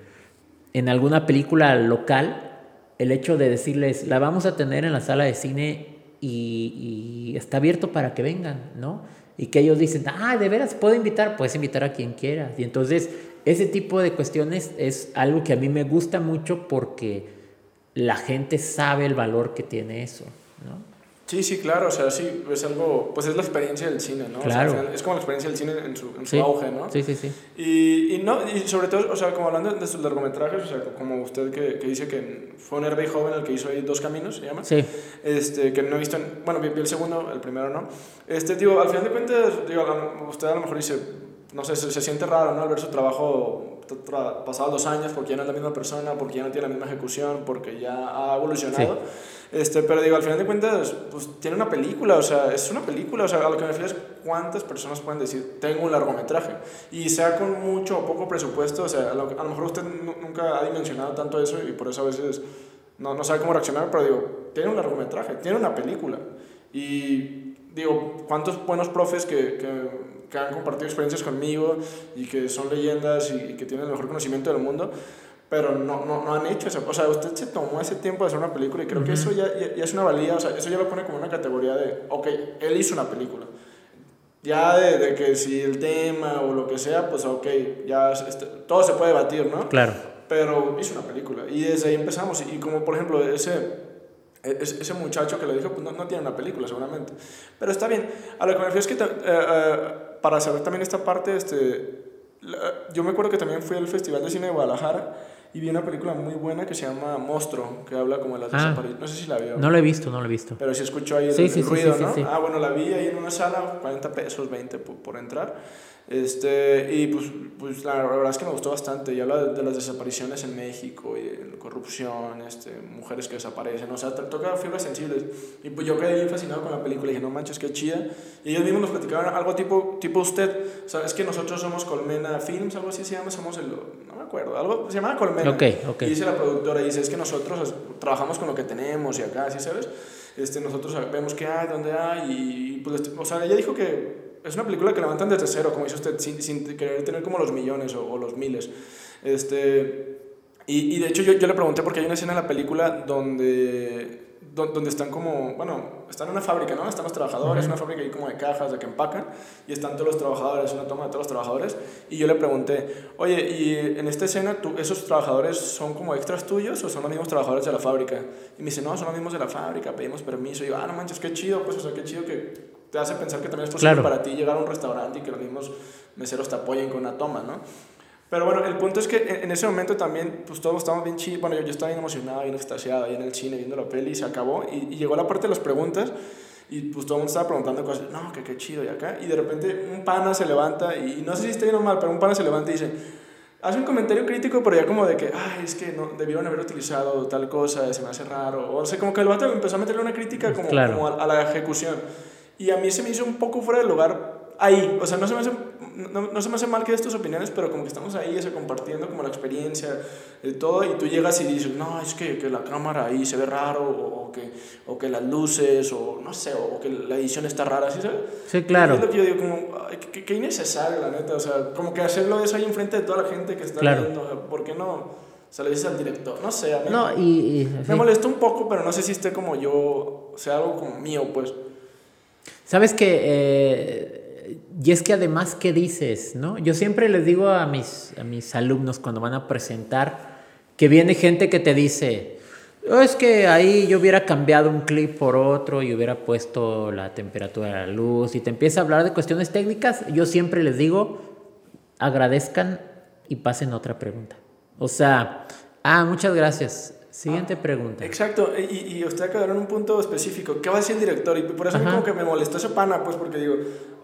en alguna película local, el hecho de decirles, la vamos a tener en la sala de cine y, y está abierto para que vengan, ¿no? Y que ellos dicen, ah, de veras, puedo invitar, puedes invitar a quien quieras. Y entonces, ese tipo de cuestiones es algo que a mí me gusta mucho porque la gente sabe el valor que tiene eso. Sí, sí, claro, o sea, sí, es algo, pues es la experiencia del cine, ¿no? Claro. es como la experiencia del cine en su, en su auge, ¿no? Sí, sí, sí. Y, y, no, y sobre todo, o sea, como hablando de sus largometrajes, o sea, como usted que, que dice que fue un herbe joven el que hizo ahí Dos Caminos, ¿se llama? Sí. Este, que no he visto, bueno, vi, el segundo, el primero no. Este, digo, al final de cuentas, digo, usted a lo mejor dice, no sé, se, se siente raro, ¿no? Al ver su trabajo pasado dos años porque ya no es la misma persona, porque ya no tiene la misma ejecución, porque ya ha evolucionado. Sí. Este, pero digo, al final de cuentas, pues tiene una película, o sea, es una película, o sea, a lo que me refiero es cuántas personas pueden decir, tengo un largometraje. Y sea con mucho o poco presupuesto, o sea, a lo, a lo mejor usted nunca ha dimensionado tanto eso y por eso a veces no, no sabe cómo reaccionar, pero digo, tiene un largometraje, tiene una película. Y digo, cuántos buenos profes que, que, que han compartido experiencias conmigo y que son leyendas y, y que tienen el mejor conocimiento del mundo pero no, no, no, han hecho eso. O sea, usted se tomó ese tiempo de hacer una película y creo que eso ya, ya, es una valía, o sea, eso ya lo pone como una categoría de, ok, él hizo una película. Ya de, de que si el tema o lo que sea, pues ok, ya este, todo se puede debatir, ¿no? Claro. Pero hizo una película y desde ahí empezamos. Y como por ejemplo ese, ese muchacho que lo dijo, pues no, no, tiene una película seguramente. Pero está bien. A lo que me refiero es que uh, uh, para saber también esta parte, este, yo me acuerdo que también fui al Festival de Cine de Guadalajara y vi una película muy buena que se llama Monstruo, que habla como de las ah. No sé si la vio. No la he visto, no la he visto. Pero sí escuchó ahí el, sí, sí, el ruido, sí, ¿no? Ah, bueno, la vi ahí en una sala, 40 pesos, 20 por, por entrar. Este, y pues, pues la, verdad es que me gustó bastante. Y habla de, de las desapariciones en México, y de corrupción, este, mujeres que desaparecen. O sea, toca fibras sensibles. Y pues yo quedé bien fascinado con la película. Y dije, no manches, qué chida. Y ellos mismos nos platicaban algo tipo, tipo usted. O sea, es que nosotros somos Colmena Films, algo así se llama. Somos el. No me acuerdo. Algo se llama Colmena. Okay, okay. Y dice la productora, dice, es que nosotros trabajamos con lo que tenemos y acá, ¿sí sabes? Este, nosotros vemos qué hay, dónde hay. Y pues, o sea, ella dijo que es una película que levantan desde cero, como dice usted, sin, sin querer tener como los millones o, o los miles. Este, y, y, de hecho yo, yo le pregunté porque hay una escena en la película donde, donde están como, bueno, están en una fábrica, ¿no? Están los trabajadores, uh -huh. una fábrica ahí como de cajas, de que empacan, y están todos los trabajadores, una toma de todos los trabajadores, y yo le pregunté, oye, ¿y en esta escena tú, esos trabajadores son como extras tuyos o son los mismos trabajadores de la fábrica? Y me dice, no, son los mismos de la fábrica, pedimos permiso, y yo, ah, no manches, qué chido, pues, o sea, qué chido que te hace pensar que también es posible claro. para ti llegar a un restaurante y que los mismos meseros te apoyen con una toma, ¿no? Pero bueno, el punto es que en ese momento también, pues todos estábamos bien chidos. Bueno, yo, yo, estaba bien emocionado, bien extasiado ahí en el cine viendo la peli y se acabó. Y, y, llegó la parte de las preguntas y pues todo el mundo estaba preguntando cosas. No, que qué chido y acá. Y de repente un pana se levanta y, y no sé si está bien o mal, pero un pana se levanta y dice hace un comentario crítico, pero ya como de que, ay, es que no, debieron haber utilizado tal cosa, se me hace raro. O sea, como que el vato empezó a meterle una crítica como, claro. como a, a, la ejecución. Y a mí se me hizo un poco fuera de lugar ahí. O sea, no se me hace, no, no se me hace mal que des tus opiniones, pero como que estamos ahí, ese, compartiendo como la experiencia, de todo, y tú llegas y dices, no, es que, que la cámara ahí se ve raro, o, o, que, o que las luces, o no sé, o que la edición está rara, ¿sí sabes? Sí, claro. Y es lo que yo digo, como, ay, que, que innecesario, la neta, o sea, como que hacerlo eso ahí enfrente de toda la gente que está claro. viendo, o sea, ¿por qué no? Se lo dices al director, no sé, a mí no, y, y, me sí. molestó un poco, pero no sé si esté como yo, o sea, algo como mío, pues. Sabes que, eh, y es que además, ¿qué dices? ¿no? Yo siempre les digo a mis, a mis alumnos cuando van a presentar que viene gente que te dice, oh, es que ahí yo hubiera cambiado un clip por otro y hubiera puesto la temperatura de la luz y te empieza a hablar de cuestiones técnicas, yo siempre les digo, agradezcan y pasen otra pregunta. O sea, ah, muchas gracias. Siguiente ah, pregunta. Exacto, y, y usted acaba en un punto específico. ¿Qué va a decir el director? Y por eso a mí como que me molestó ese pana, pues porque digo,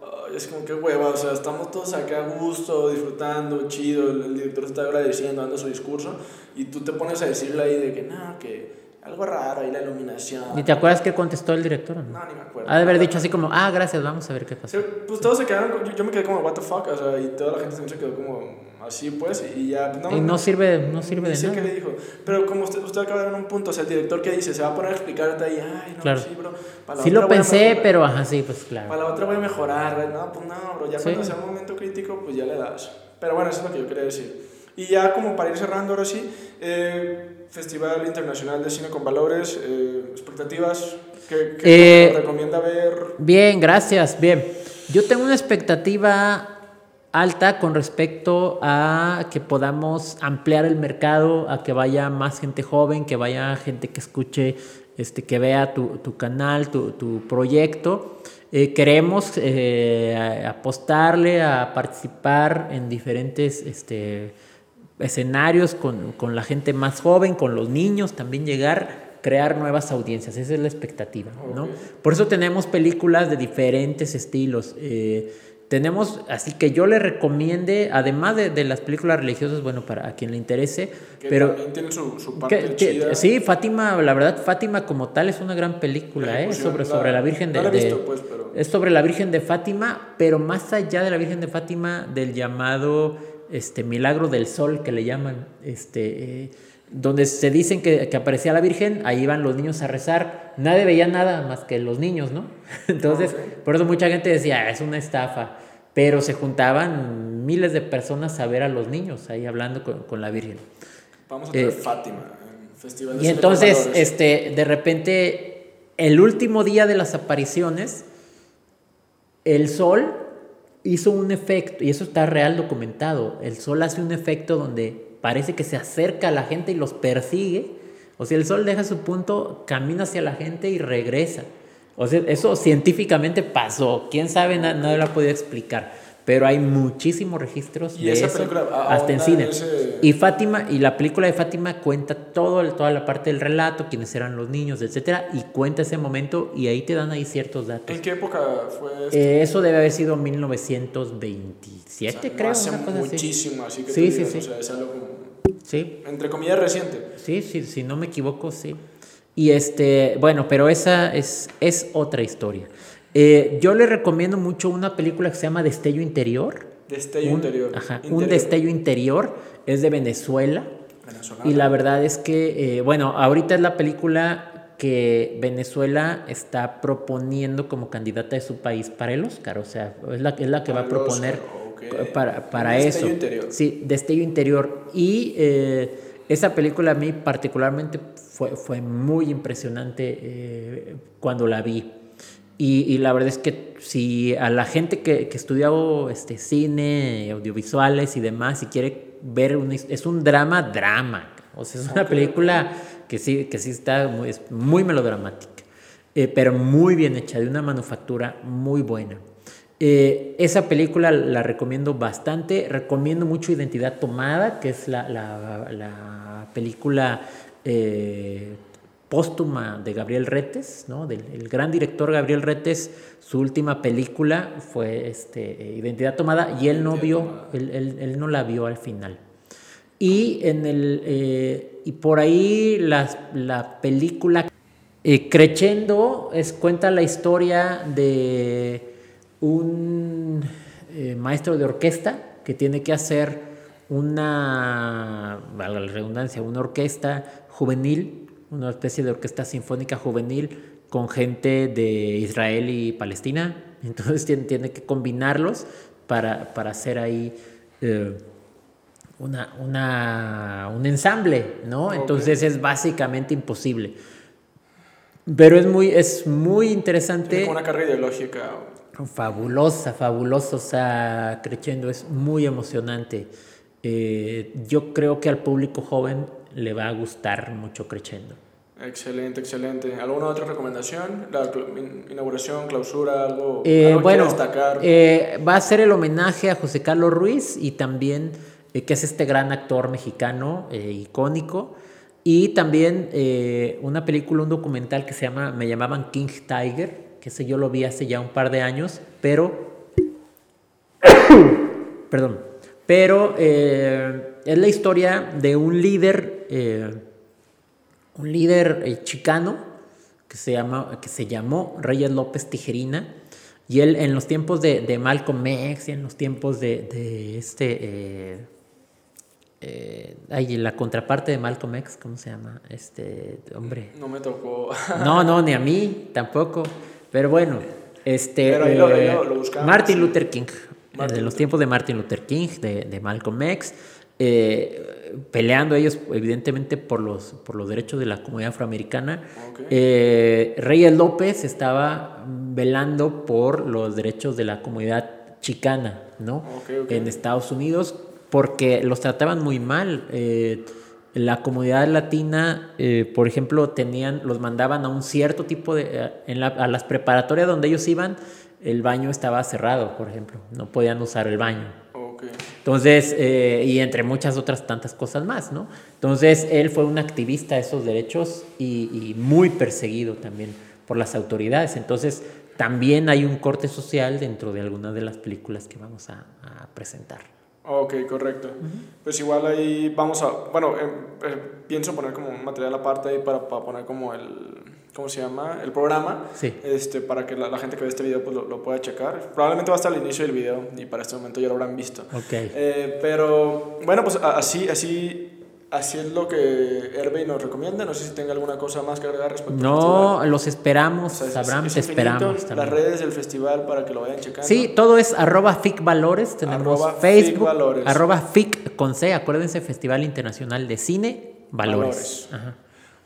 oh, es como que hueva, o sea, estamos todos acá a gusto, disfrutando, chido, el, director está agradeciendo, dando su discurso, y tú te pones a decirle ahí de que, no, que algo raro ahí la iluminación. ¿Y te acuerdas qué contestó el director? No, no ni me acuerdo. Ha de haber dicho así como, ah, gracias, vamos a ver qué pasa. Sí, pues todos se quedaron, yo, yo, me quedé como, what the fuck, o sea, y toda la gente se quedó como así pues y ya no, y no sirve no sirve de nada. qué le dijo pero como usted, usted acaba de dar un punto o sea el director que dice se va a poner a explicarte ahí ay no claro. sí bro para sí lo pensé pero ajá sí pues claro para la otra voy a mejorar no pues no bro ya sí. cuando sea un momento crítico pues ya le das pero bueno eso es lo que yo quería decir Y ya como para ir cerrando ahora sí, eh, Festival Internacional de Cine con Valores, eh, expectativas, ¿qué, qué recomienda ver? Bien, gracias, bien. Yo tengo una expectativa alta con respecto a que podamos ampliar el mercado, a que vaya más gente joven, que vaya gente que escuche, este, que vea tu, tu canal, tu, tu proyecto. Eh, queremos eh, apostarle a participar en diferentes este, escenarios con, con, la gente más joven, con los niños, también llegar crear nuevas audiencias, esa es la expectativa, ¿no? Por eso tenemos películas de diferentes estilos. Eh, tenemos, así que yo le recomiende, además de, de, las películas religiosas, bueno, para a quien le interese, que pero... También tiene su, su parte chida. sí, Fátima, la verdad, Fátima como tal es una gran película, ¿eh? Sobre, sobre la Virgen de... La pues, pero... Es sobre la Virgen de Fátima, pero más allá de la Virgen de Fátima, del llamado este, milagro del sol que le llaman, este... Eh, donde se dicen que, que, aparecía la Virgen, ahí iban los niños a rezar. Nadie veía nada más que los niños, ¿no? [LAUGHS] Entonces, okay. por eso mucha gente decía, es una estafa. Pero se juntaban miles de personas a ver a los niños ahí hablando con, con la Virgen. Vamos a tener eh, Fátima, en Festival de Y entonces, este, de repente, el último día de las apariciones, el sol hizo un efecto, y eso está real documentado, el sol hace un efecto donde parece que se acerca a la gente y los persigue. O sea, el sol deja su punto, camina hacia la gente y regresa. O sea, eso científicamente pasó. Quién sabe, nadie lo ha podido explicar. Pero hay muchísimos registros ¿Y de esa eso película, hasta en cine. Ese... Y Fátima, y la película de Fátima cuenta todo, toda la parte del relato, quiénes eran los niños, etcétera, y cuenta ese momento y ahí te dan ahí ciertos datos. ¿En qué época fue esto? Eh, eso debe haber sido 1927, o sea, creo. Hace una cosa muchísimo, así, que Sí, digas, sí, o sí. sea, es algo como, Sí, entre comillas reciente. Sí, sí, si no me equivoco, sí. Y este, bueno, pero esa es, es otra historia. Eh, yo le recomiendo mucho una película que se llama Destello Interior. Destello un, interior. Ajá, interior. un destello interior. Es de Venezuela. Venezolana. Y la verdad es que, eh, bueno, ahorita es la película que Venezuela está proponiendo como candidata de su país para el Oscar. O sea, es la, es la que va a proponer Oscar, para, para Destello eso. interior. Sí, Destello Interior. Y eh, esa película a mí particularmente fue, fue muy impresionante eh, cuando la vi. Y, y, la verdad es que si a la gente que, que estudió este, cine, audiovisuales y demás, si quiere ver, un, es un drama, drama. O sea, es una Okay. película que sí, que sí está muy, es muy melodramática, eh, pero muy bien hecha, de una manufactura muy buena. Eh, esa película la recomiendo bastante. Recomiendo mucho Identidad Tomada, que es la, la, la película eh, póstuma de Gabriel Retes, ¿no? Del el gran director Gabriel Retes. Su última película fue este, Identidad Tomada y él no vio, él, él, él no la vio al final. Y, en el, eh, y por ahí las, la película Crescendo es, cuenta la historia de un eh, maestro de orquesta que tiene que hacer una, valga la redundancia, una orquesta juvenil, una especie de orquesta sinfónica juvenil con gente de Israel y Palestina. [LAUGHS] Entonces tiene, tiene que combinarlos para, para hacer ahí eh, una, una, un ensamble, ¿no? Entonces es básicamente imposible. Pero es muy, es muy interesante. Tiene como una carga ideológica. Fabulosa, fabulosa, o sea, Crescendo es muy emocionante. Eh, yo creo que al público joven le va a gustar mucho Crescendo. Excelente, excelente. ¿Alguna otra recomendación? La in- inauguración, clausura, algo, Eh, algo que bueno, destacar. eh, va a ser el homenaje a José Carlos Ruiz y también eh, que es este gran actor mexicano icónico. Y también una película, un documental que se llama, me llamaban King Tiger, que ese yo lo vi hace ya un par de años, pero, [COUGHS] perdón, pero eh, es la historia de un líder, eh, un líder eh, chicano que se, llama, que se llamó Reyes López Tijerina. Y él en los tiempos de, de Malcolm X y en los tiempos de, de este... Eh, ay, la contraparte de Malcolm X, ¿cómo se llama? Este hombre. No me tocó. No, no, ni a [LAUGHS] mí tampoco. Pero bueno, este. Pero lo- eh, lo- lo Martin. Luther King. eh, Martin de los Luther tiempos de Martin Luther King, de, de Malcolm X. eh, peleando ellos evidentemente por los, por los derechos de la comunidad afroamericana. Eh, Reyes López estaba velando por los derechos de la comunidad chicana, ¿no? En Estados Unidos, porque los trataban muy mal. Eh, la comunidad latina, por ejemplo, tenían, los mandaban a un cierto tipo de, a las preparatorias donde ellos iban, el baño estaba cerrado, por ejemplo, no podían usar el baño. Entonces, eh, y entre muchas otras tantas cosas más, ¿no? Entonces, él fue un activista de esos derechos y, muy perseguido también por las autoridades. Entonces, también hay un corte social dentro de algunas de las películas que vamos a, presentar. Ok, correcto. Pues igual ahí vamos a, bueno, em, eh, pienso poner como un material aparte ahí para, para poner como el, ¿cómo se llama? El programa. Sí. Este, para que la, gente que ve este video pues, lo, pueda checar. Probablemente va hasta el inicio del video y para este momento ya lo habrán visto. Ok. Eh, pero bueno, pues así, así, así es lo que Hervey nos recomienda. No sé si tenga alguna cosa más que agregar respecto no, No, los esperamos, sabrán, te esperamos. Las redes del festival para que lo vayan checando. Sí, todo es arroba FICValores. Tenemos Facebook, arroba FIC con C. Acuérdense, Festival Internacional de Cine Valores. Valores. Ajá.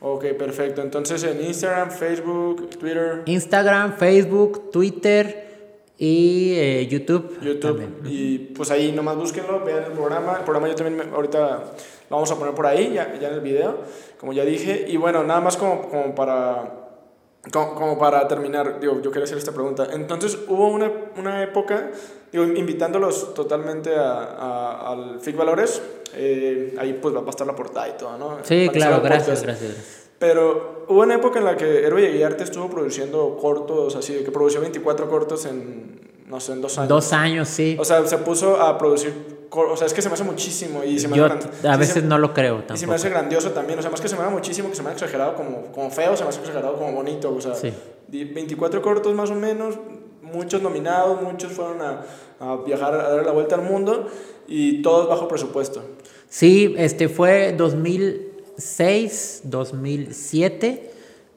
Ok, perfecto. Entonces en Instagram, Facebook, Twitter. Instagram, Facebook, Twitter y eh, YouTube. YouTube. Y pues ahí nomás búsquenlo, vean el programa. El programa yo también ahorita lo vamos a poner por ahí, ya, ya en el video, como ya dije. Y bueno, nada más como, como para... Como, para terminar, digo, yo quería hacer esta pregunta. Entonces, hubo una, una época, digo, invitándolos totalmente a, a, al FIC Valores, eh, ahí pues va a estar la portada y todo, ¿no? Sí, claro, gracias, gracias, Pero hubo una época en la que Herbe Arte estuvo produciendo cortos, así, que produció 24 cortos en, no sé, en dos años. Dos años, sí. O sea, se puso a producir, o sea, es que se me hace muchísimo y se me Yo a veces no lo creo tampoco. Y se me hace grandioso también, o sea, más que se me hace muchísimo, que se me ha exagerado como, como feo, se me hace exagerado como bonito, o sea, sí. 24 cortos más o menos, muchos nominados, muchos fueron a, a viajar, a dar la vuelta al mundo y todos bajo presupuesto. Sí, este fue 2006, 2007,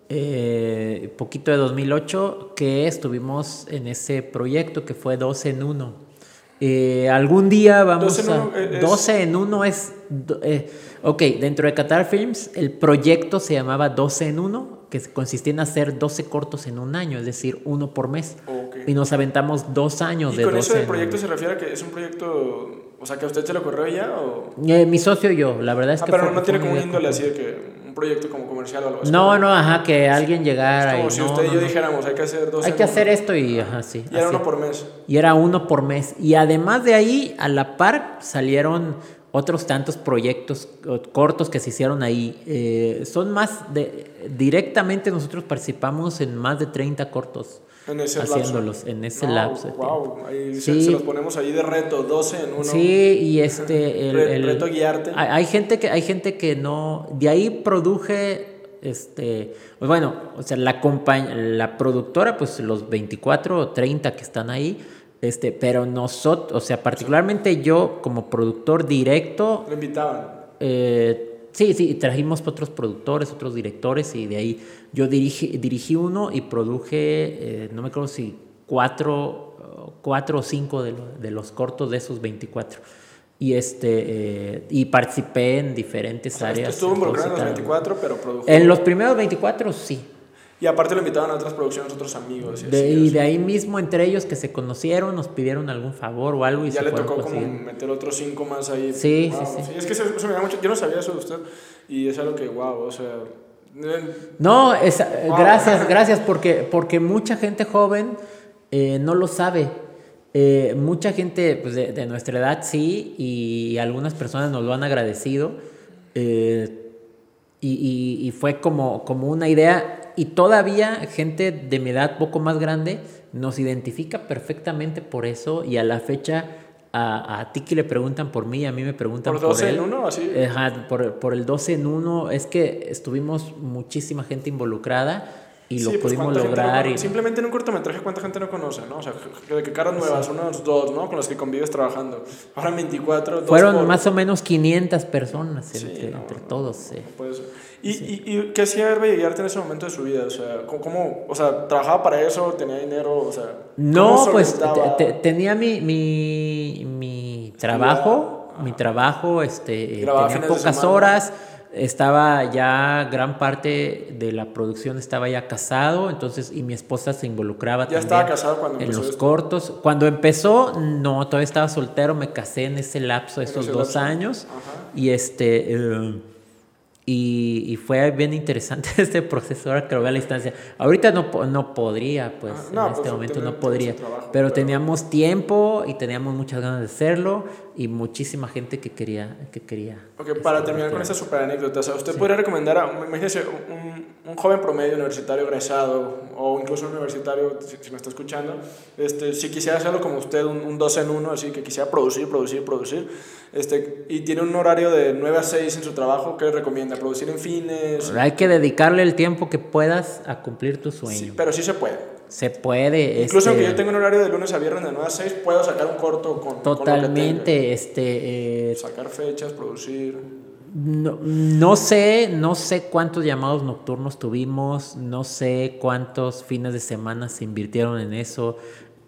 eh, poquito de 2008, que estuvimos en ese proyecto que fue 12 en 1. Eh, algún día vamos 12 a... 12 en 1 es... Eh, ok, dentro de Qatar Films el proyecto se llamaba 12 en 1, que consistía en hacer 12 cortos en un año, es decir, uno por mes. Y nos aventamos dos años ¿Y de con eso el proyecto se refiere a que es un proyecto o sea, que a usted se le ocurrió ya o... Eh, mi socio y yo, la verdad es ah, que... pero no tiene como un índole así de que un proyecto como comercial o algo así. No, no, ajá, que alguien llegara. Es como si usted y yo dijéramos, hay que hacer dos. Hay que hacer esto y, ajá, sí. Y era uno por mes. Y era uno por mes. Y además de ahí, a la par, salieron otros tantos proyectos cortos que se hicieron ahí. Eh, son más de... Directamente nosotros participamos en más de 30 cortos. En ese haciéndolos lapso. en ese lapso. Wow, ahí se, los ponemos ahí de reto, 12 en uno. Sí, y este... El, reto guiarte. Hay, gente que, hay gente que no... De ahí produje, este... Pues bueno, o sea, la, la productora, pues los 24 o 30 que están ahí, este, pero nosotros, o sea, particularmente yo como productor directo... Lo invitaban. Eh, Sí, sí, trajimos otros productores, otros directores y de ahí yo dirigí, dirigí uno y produje, eh, no me acuerdo si cuatro, cuatro o cinco de, de, los cortos de esos 24. Y, este, eh, y participé en diferentes áreas. Estuvo involucrado en los 24, pero produjo. En los primeros 24 sí. Y aparte lo invitaban a otras producciones, otros amigos. Y, de, y de ahí mismo, entre ellos que se conocieron, nos pidieron algún favor o algo. Y ya le tocó como meter otros cinco más ahí. Sí, sí, sí, Es que eso, me da mucho. Yo no sabía eso de usted. Y es algo que, wow, o sea. No, es, gracias, gracias, porque, porque mucha gente joven eh, no lo sabe. Eh, mucha gente pues, de, nuestra edad sí, y algunas personas nos lo han agradecido. Eh, y, y, fue como, como una idea y todavía gente de mi edad poco más grande nos identifica perfectamente por eso y a la fecha a, a ti que le preguntan por mí, a mí me preguntan por, 12 en uno, así. por, por, el 12 en uno, es que estuvimos muchísima gente involucrada y lo pues, pudimos lograr. y... Simplemente en un cortometraje, ¿cuánta gente no conoce? ¿no? O sea, de que caras nuevas, unos dos, ¿no? Con las que convives trabajando. Ahora 24. Fueron más o menos 500 personas entre, todos. Sí. Puede ser. ¿Y, y, y qué hacía Herbe Arte en ese momento de su vida? O sea, ¿cómo, o sea, ¿trabajaba para eso? ¿Tenía dinero? O sea, no, pues tenía mi, mi, mi trabajo mi trabajo, este, tenía pocas horas estaba ya gran parte de la producción estaba ya casado, entonces y mi esposa se involucraba ya estaba casado cuando en los cortos. Cuando empezó, no, todavía estaba soltero, me casé en ese lapso, esos dos años y este eh, y, fue bien interesante [LAUGHS] este proceso. Ahora que lo veo a la distancia. Ahorita no, no podría, pues ah, en este pues, momento no podría, pero, teníamos tiempo y teníamos muchas ganas de hacerlo y muchísima gente que quería. Que quería okay, para terminar con esta super anécdota, ¿usted podría recomendar, a, imagínese, un, un, joven promedio universitario egresado o incluso un universitario, si, me está escuchando, este, si quisiera hacerlo como usted, un, un dos en uno, así que quisiera producir, producir, producir, este, y tiene un horario de 9 a 6 en su trabajo, ¿qué recomienda? ¿Producir en fines? Hay que dedicarle el tiempo que puedas a cumplir tu sueño. Sí, pero sí se puede. Se puede. Incluso aunque este yo tenga un horario de lunes a viernes de 9 a 6, puedo sacar un corto con. Totalmente. este, eh, sacar fechas, producir. No, no, sé, no sé cuántos llamados nocturnos tuvimos, no sé cuántos fines de semana se invirtieron en eso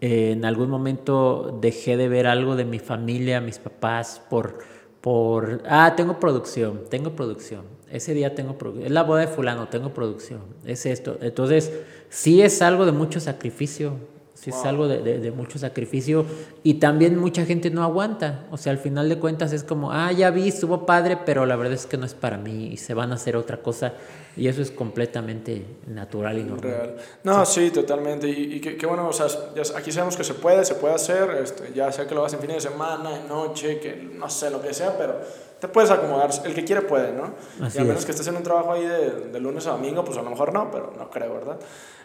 en algún momento dejé de ver algo de mi familia, mis papás, por, por, ah, tengo producción, tengo producción. Ese día tengo producción. Es la boda de fulano, tengo producción. Es esto. Entonces, sí es algo de mucho sacrificio. Sí es algo de, de, mucho sacrificio. Y también mucha gente no aguanta. O sea, al final de cuentas es como, ah, ya vi, estuvo padre, pero la verdad es que no es para mí y se van a hacer otra cosa. Y eso es completamente natural y normal. Real. No, sí, totalmente. Y, y qué, bueno, o sea, aquí sabemos que se puede, se puede hacer, este, ya sea que lo hagas en fin de semana, en noche, que no sé, lo que sea, pero te puedes acomodar. El que quiere puede, ¿no? y a menos que estés en un trabajo ahí de, de, lunes a domingo, pues a lo mejor no, pero no creo, ¿verdad?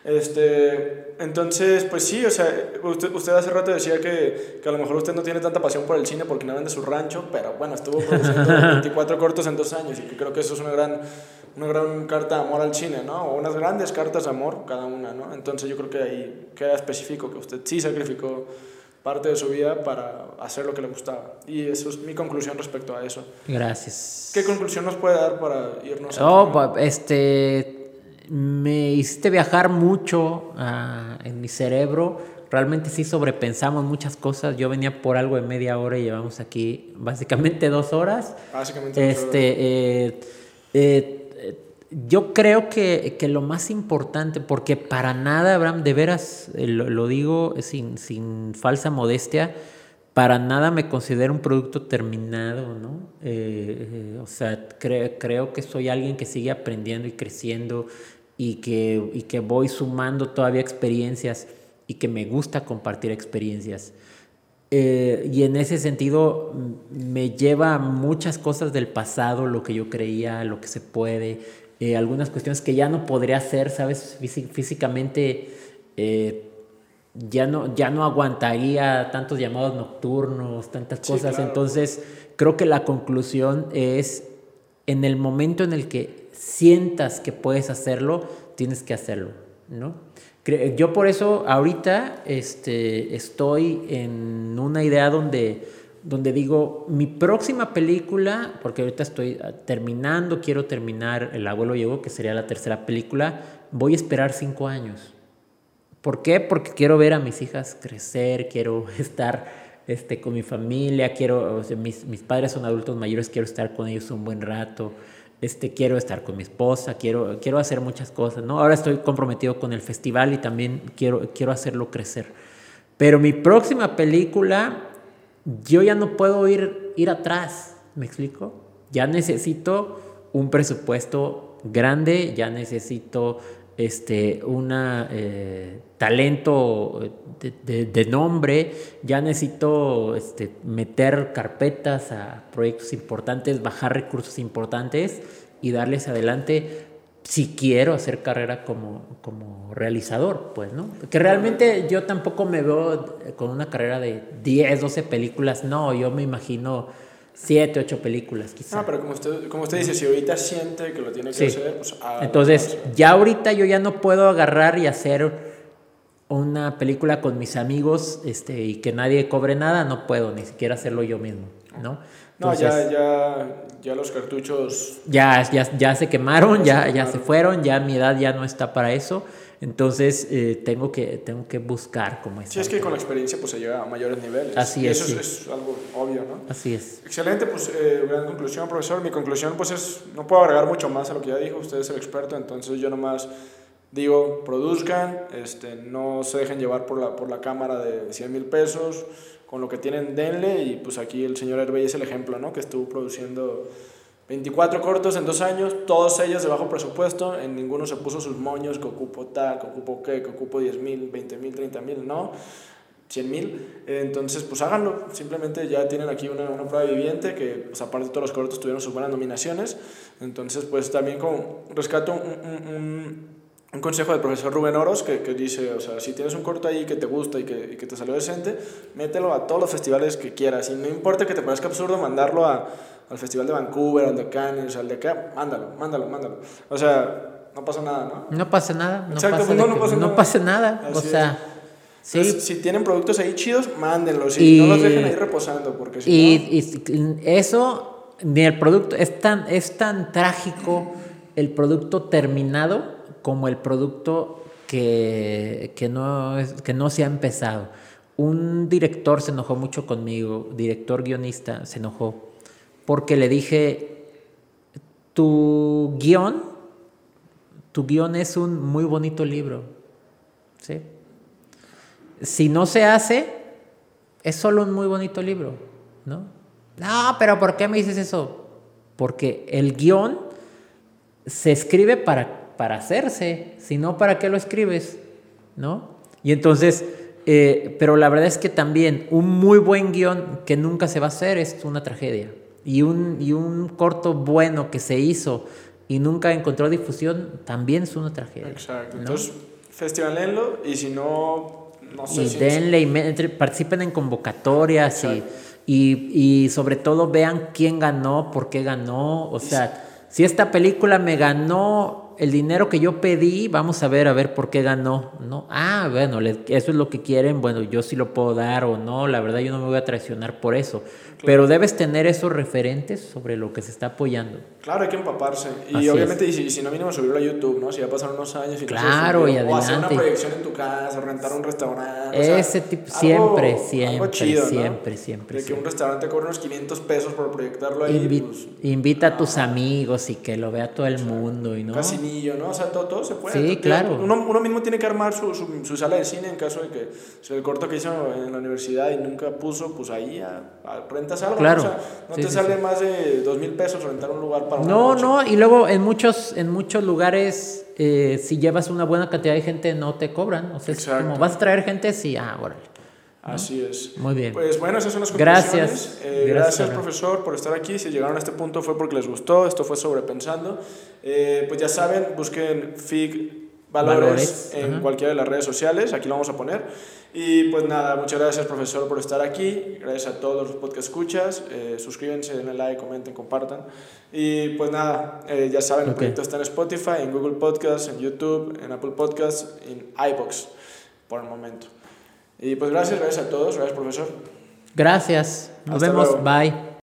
Este, entonces, pues sí, o sea, usted, usted hace rato decía que, que, a lo mejor usted no tiene tanta pasión por el cine porque no vende su rancho, pero bueno, estuvo produciendo [LAUGHS] 24 cortos en dos años y creo que eso es una gran una gran carta de amor al cine, ¿no? O unas grandes cartas de amor, cada una, ¿no? Entonces yo creo que ahí queda específico que usted sí sacrificó parte de su vida para hacer lo que le gustaba. Y eso es mi conclusión respecto a eso. Gracias. ¿Qué conclusión nos puede dar para irnos a... Oh, este, me hiciste viajar mucho uh, en mi cerebro. Realmente sí sobrepensamos muchas cosas. Yo venía por algo de media hora y llevamos aquí básicamente dos horas. Básicamente dos este, horas. Eh, eh, yo creo que, que, lo más importante, porque para nada, Abraham, de veras, eh, lo, digo sin, sin, falsa modestia, para nada me considero un producto terminado, ¿no? Eh, eh, o sea, creo que soy alguien que sigue aprendiendo y creciendo y que, y que voy sumando todavía experiencias y que me gusta compartir experiencias. y en ese sentido me lleva muchas cosas del pasado, lo que yo creía, lo que se puede, eh, algunas cuestiones que ya no podría hacer, ¿sabes? físicamente eh, ya, no, ya no aguantaría tantos llamados nocturnos, tantas cosas. Entonces, creo que la conclusión es, en el momento en el que sientas que puedes hacerlo, tienes que hacerlo, ¿no? Yo por eso ahorita este, estoy en una idea donde donde digo, mi próxima película, porque ahorita estoy ah, terminando, quiero terminar El abuelo llegó, que sería la tercera película, voy a esperar cinco años. ¿Por qué? Porque quiero ver a mis hijas crecer, quiero [LAUGHS] estar este, con mi familia, quiero, mis, mis, padres son adultos mayores, quiero estar con ellos un buen rato, este, quiero estar con mi esposa, quiero, quiero hacer muchas cosas, ¿no? Ahora estoy comprometido con el festival y también quiero, quiero hacerlo crecer. Pero mi próxima película yo ya no puedo ir, ir atrás, ¿me explico? Ya necesito un presupuesto grande, ya necesito este, una eh, talento de, nombre, ya necesito este, meter carpetas a proyectos importantes, bajar recursos importantes y darles adelante si quiero hacer carrera como, como realizador, pues, ¿no? Que realmente yo tampoco me veo con una carrera de 10, 12 películas, no, yo me imagino 7, 8 películas quizás. Ah, pero como usted, como usted dice, si ahorita siente que lo tiene que hacer, pues Entonces, ya ahorita yo ya no puedo agarrar y hacer una película con mis amigos este, y que nadie cobre nada, no puedo ni siquiera hacerlo yo mismo, ¿no? No, ya, ya, ya los cartuchos... Ya, ya, ya se quemaron, ya, ya se fueron, ya mi edad ya no está para eso. Entonces eh, tengo, que, tengo que buscar cómo es. Sí, es que con la experiencia pues se llega a mayores niveles. Así es. Eso es, algo obvio, ¿no? Así es. Excelente, pues eh, gran conclusión, profesor. Mi conclusión pues es, no puedo agregar mucho más a lo que ya dijo, usted es el experto, entonces yo nomás digo, produzcan, este, no se dejen llevar por la, por la cámara de 100 mil pesos, con lo que tienen denle y pues aquí el señor Herbey es el ejemplo, ¿no? Que estuvo produciendo 24 cortos en dos años, todos ellos de bajo presupuesto, en ninguno se puso sus moños, que ocupo tal, que ocupo qué, que ocupo 10 mil, 20 mil, 30 mil, no, 100 mil. Entonces, pues háganlo, simplemente ya tienen aquí una, una prueba viviente, que pues, aparte todos los cortos tuvieron sus buenas nominaciones. Entonces, pues también con, rescato un consejo del profesor Rubén Oros que, que, dice, o sea, si tienes un corto ahí que te gusta y que, y que te salió decente, mételo a todos los festivales que quieras. Y no importa que te parezca absurdo mandarlo a al Festival de Vancouver, al de Cannes, al de acá, mándalo, mándalo, mándalo. O sea, no pasa nada, ¿no? No pasa nada. No Exacto, pasa no, no, pasa nada. No pasa nada. o sea, sí. si tienen productos ahí chidos, mándenlos y, no los dejen ahí reposando. Porque si y, y eso, ni el producto, es tan, es tan trágico el producto terminado como el producto que, que, no, que no se ha empezado. Un director se enojó mucho conmigo, director guionista se enojó porque le dije, tu guion, tu guion es un muy bonito libro. ¿sí? Si no se hace, es solo un muy bonito libro. ¿no? no, pero ¿por qué me dices eso? Porque el guion se escribe para, para hacerse, si no, ¿para qué lo escribes? ¿No? Y entonces, eh, pero la verdad es que también un muy buen guion que nunca se va a hacer es una tragedia y un, y un corto bueno que se hizo y nunca encontró difusión, también es una tragedia. Exacto. Entonces, festivalenlo y si no, no sé y denle y participen en convocatorias y, y, y, sobre todo vean quién ganó, por qué ganó. O sea, si esta película me ganó el dinero que yo pedí, vamos a ver, a ver por qué ganó, ¿no? Ah, bueno, eso es lo que quieren, bueno, yo sí lo puedo dar o no, la verdad yo no me voy a traicionar por eso. Pero debes tener esos referentes sobre lo que se está apoyando. Claro, hay que empaparse. Y obviamente, y si, si, no mínimo subirlo a YouTube, ¿no? Si ya pasaron unos años y claro, y adelante. O hacer una proyección en tu casa, rentar un restaurante. Ese tipo, siempre, siempre, siempre, siempre. De que un restaurante cobra unos 500 pesos por proyectarlo ahí. pues, invita a tus amigos y que lo vea todo el mundo, y ¿no? ¿no? O sea, todo, todo se puede. Sí, claro. Uno, uno, mismo tiene que armar su, su, su, sala de cine en caso de que el corto que hizo en la universidad y nunca puso, pues ahí a, rentas algo. Claro. O sea, no te sale más de dos mil pesos rentar un lugar para No, no, y luego en muchos, en muchos lugares, eh, si llevas una buena cantidad de gente, no te cobran. O sea, es como vas a traer gente, sí, ah, órale. Así es. Muy bien. Pues bueno, esas son las conclusiones. Gracias. Eh, gracias, profesor, por estar aquí. Si llegaron a este punto fue porque les gustó. Esto fue sobrepensando. Eh, pues ya saben, busquen FIG Valores, en cualquiera de las redes sociales. Aquí lo vamos a poner. Y pues nada, muchas gracias, profesor, por estar aquí. Gracias a todos los podcast escuchas. Eh, suscríbanse, denle like, comenten, compartan. Y pues nada, eh, ya saben, el proyecto está en Spotify, en Google Podcasts, en YouTube, en Apple Podcasts, en iBox por el momento. Y pues gracias, gracias a todos, gracias profesor. Gracias, nos vemos, bye.